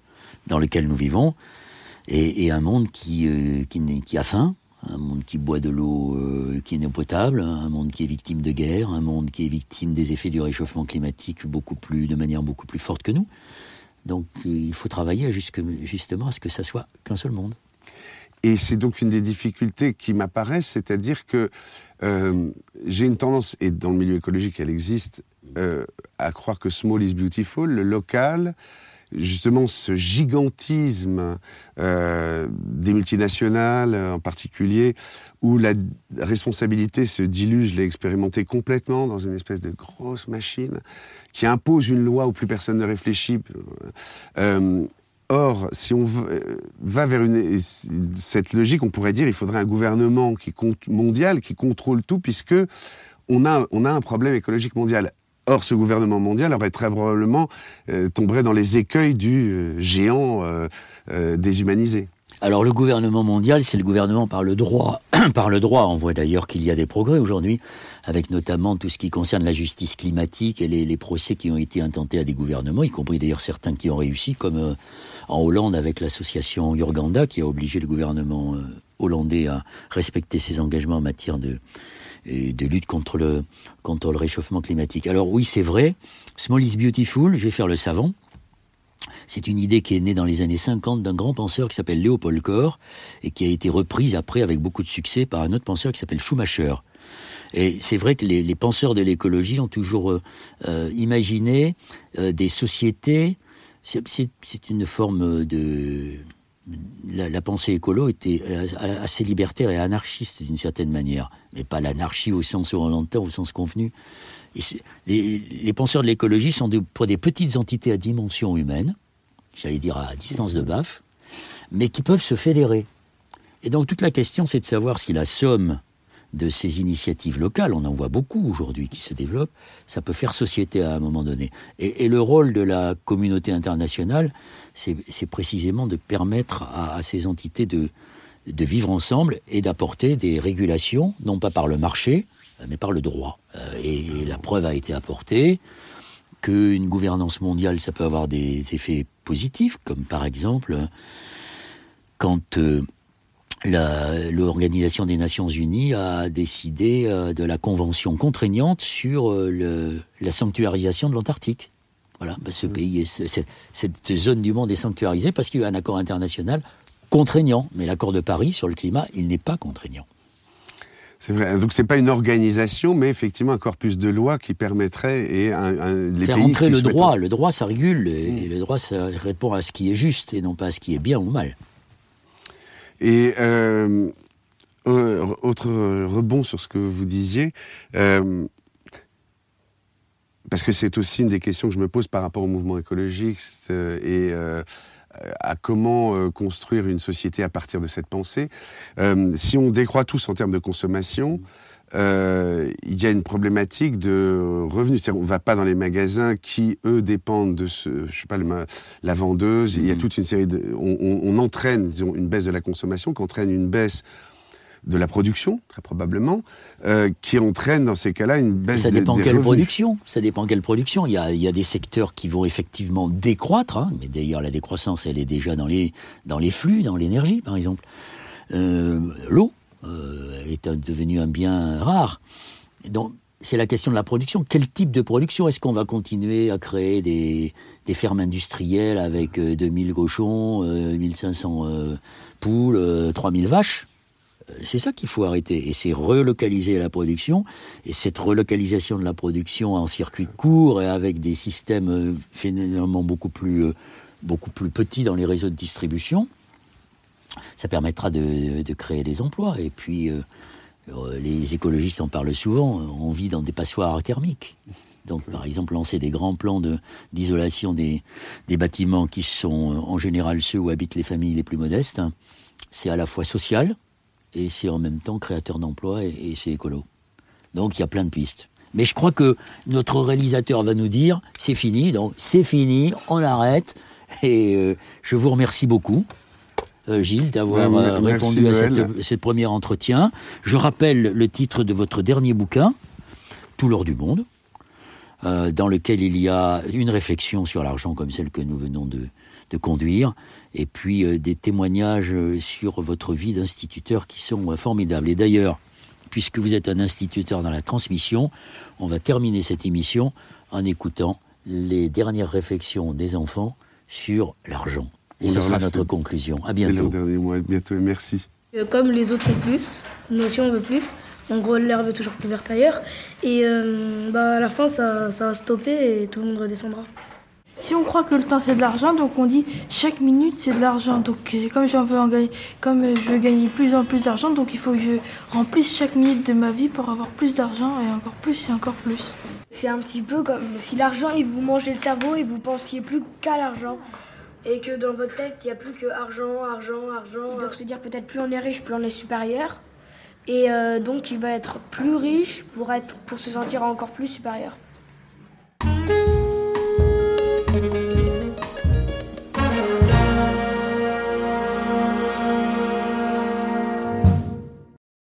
S2: dans lequel nous vivons, et, et un monde qui, qui, qui, a faim, un monde qui boit de l'eau euh, qui n'est potable, un monde qui est victime de guerre, un monde qui est victime des effets du réchauffement climatique beaucoup plus, de manière beaucoup plus forte que nous. Donc euh, il faut travailler jusque, justement à ce que ça soit qu'un seul monde.
S3: Et c'est donc une des difficultés qui m'apparaissent, c'est-à-dire que euh, j'ai une tendance, et dans le milieu écologique elle existe, à croire que small is beautiful, le local, justement ce gigantisme euh, des multinationales en particulier, où la responsabilité se dilue, je l'ai expérimenté complètement dans une espèce de grosse machine qui impose une loi où plus personne ne réfléchit. Euh, Or, si on va vers cette logique, on pourrait dire il faudrait un gouvernement qui mondial qui contrôle tout, puisque on a, on a un problème écologique mondial. Or, ce gouvernement mondial aurait très probablement euh, tomberait dans les écueils du euh, géant euh, euh, déshumanisé.
S2: Alors le gouvernement mondial, c'est le gouvernement par le droit. par le droit, on voit d'ailleurs qu'il y a des progrès aujourd'hui, avec notamment tout ce qui concerne la justice climatique et les, les, procès qui ont été intentés à des gouvernements, y compris d'ailleurs certains qui ont réussi, comme en Hollande avec l'association Urganda, qui a obligé le gouvernement hollandais à respecter ses engagements en matière de, de lutte contre le, réchauffement climatique. Alors oui, c'est vrai, small is beautiful, je vais faire le savant. C'est une idée qui est née dans les années 50 d'un grand penseur qui s'appelle Léopold Kohr et qui a été reprise après avec beaucoup de succès par un autre penseur qui s'appelle Schumacher. Et c'est vrai que les, penseurs de l'écologie ont toujours euh, euh, imaginé euh, des sociétés. C'est une forme de la, pensée écolo était assez libertaire et anarchiste d'une certaine manière, mais pas l'anarchie au sens oriental, au sens convenu. les, penseurs de l'écologie sont pour des petites entités à dimension humaine, j'allais dire à distance de baffe, mais qui peuvent se fédérer. Et donc toute la question, c'est de savoir si la somme de ces initiatives locales, on en voit beaucoup aujourd'hui qui se développent, ça peut faire société à un moment donné. Et, le rôle de la communauté internationale, c'est précisément de permettre à, ces entités de, vivre ensemble et d'apporter des régulations, non pas par le marché, mais par le droit. Euh, et, la preuve a été apportée qu'une gouvernance mondiale, ça peut avoir des effets positifs, comme par exemple quand... Euh, l'Organisation des Nations Unies a décidé euh, de la convention contraignante sur la sanctuarisation de l'Antarctique. Voilà, bah, ce pays, cette zone du monde est sanctuarisée parce qu'il y a un accord international contraignant. Mais l'accord de Paris sur le climat, il n'est pas contraignant.
S3: C'est vrai. Donc c'est pas une organisation, mais effectivement un corpus de loi qui permettrait et un,
S2: les faire entrer le droit. Le droit, ça régule et, et le droit, ça répond à ce qui est juste et non pas à ce qui est bien ou mal.
S3: Et euh, autre rebond sur ce que vous disiez, euh, parce que c'est aussi une des questions que je me pose par rapport au mouvement écologiste et euh, à comment construire une société à partir de cette pensée. si on décroît tous en termes de consommation, euh, il y a une problématique de revenus. On ne va pas dans les magasins qui, eux, dépendent de ce, je sais pas, la vendeuse. Il y a mm. toute une série de, on, entraîne, disons, une baisse de la consommation, qui entraîne une baisse de la production, très probablement, euh, qui entraîne dans ces cas-là une baisse
S2: Ça dépend
S3: de,
S2: quelle production. Ça dépend quelle production. Il y, a, il y a des secteurs qui vont effectivement décroître, hein, mais d'ailleurs la décroissance, elle est déjà dans les, dans les flux, dans l'énergie, par exemple. Euh, L'eau, euh, est devenu un bien rare. Donc, c'est la question de la production. Quel type de production Est-ce qu'on va continuer à créer des, fermes industrielles avec 2000 euh, cochons, 1500 euh, poules, 3000 vaches? C'est ça qu'il faut arrêter. Et c'est relocaliser la production. Et cette relocalisation de la production en circuit court et avec des systèmes finalement beaucoup plus, beaucoup plus petits dans les réseaux de distribution, ça permettra de, créer des emplois. Et puis, euh, euh, les écologistes en parlent souvent, on vit dans des passoires thermiques. Donc, par exemple, lancer des grands plans d'isolation des, bâtiments qui sont euh, en général ceux où habitent les familles les plus modestes, hein, c'est à la fois social et c'est en même temps créateur d'emplois et, c'est écolo. Donc, il y a plein de pistes. Mais je crois que notre réalisateur va nous dire c'est fini, donc c'est fini, on arrête. Et je vous remercie beaucoup. Euh, Gilles, d'avoir euh, répondu à cette, premier entretien. Je rappelle le titre de votre dernier bouquin, Tout l'or du monde, euh, dans lequel il y a une réflexion sur l'argent comme celle que nous venons de, conduire, et puis des témoignages sur votre vie d'instituteur qui sont formidables. Et d'ailleurs, puisque vous êtes un instituteur dans la transmission, on va terminer cette émission en écoutant les dernières réflexions des enfants sur l'argent. Et ce sera notre conclusion. À bientôt.
S3: dernier mois. bientôt et merci.
S9: Euh, comme les autres ont plus, nous aussi on veut plus. En gros, l'herbe est toujours plus verte ailleurs. Et euh, bah, à la fin, ça, ça va stopper et tout le monde redescendra.
S11: Si on croit que le temps c'est de l'argent, donc on dit chaque minute c'est de l'argent. Donc comme j'en veux en gagner, comme je veux gagner plus en plus d'argent, donc il faut que je remplisse chaque minute de ma vie pour avoir plus d'argent et encore plus et encore plus.
S12: C'est un petit peu comme si l'argent il vous mangeait le cerveau et vous pensiez plus qu'à l'argent et que dans votre tête, il n'y a plus que argent, argent, argent. Ils doivent se dire peut-être plus on est riche, plus on est supérieur. Et euh, donc il va être plus riche pour, être, pour se sentir encore plus supérieur.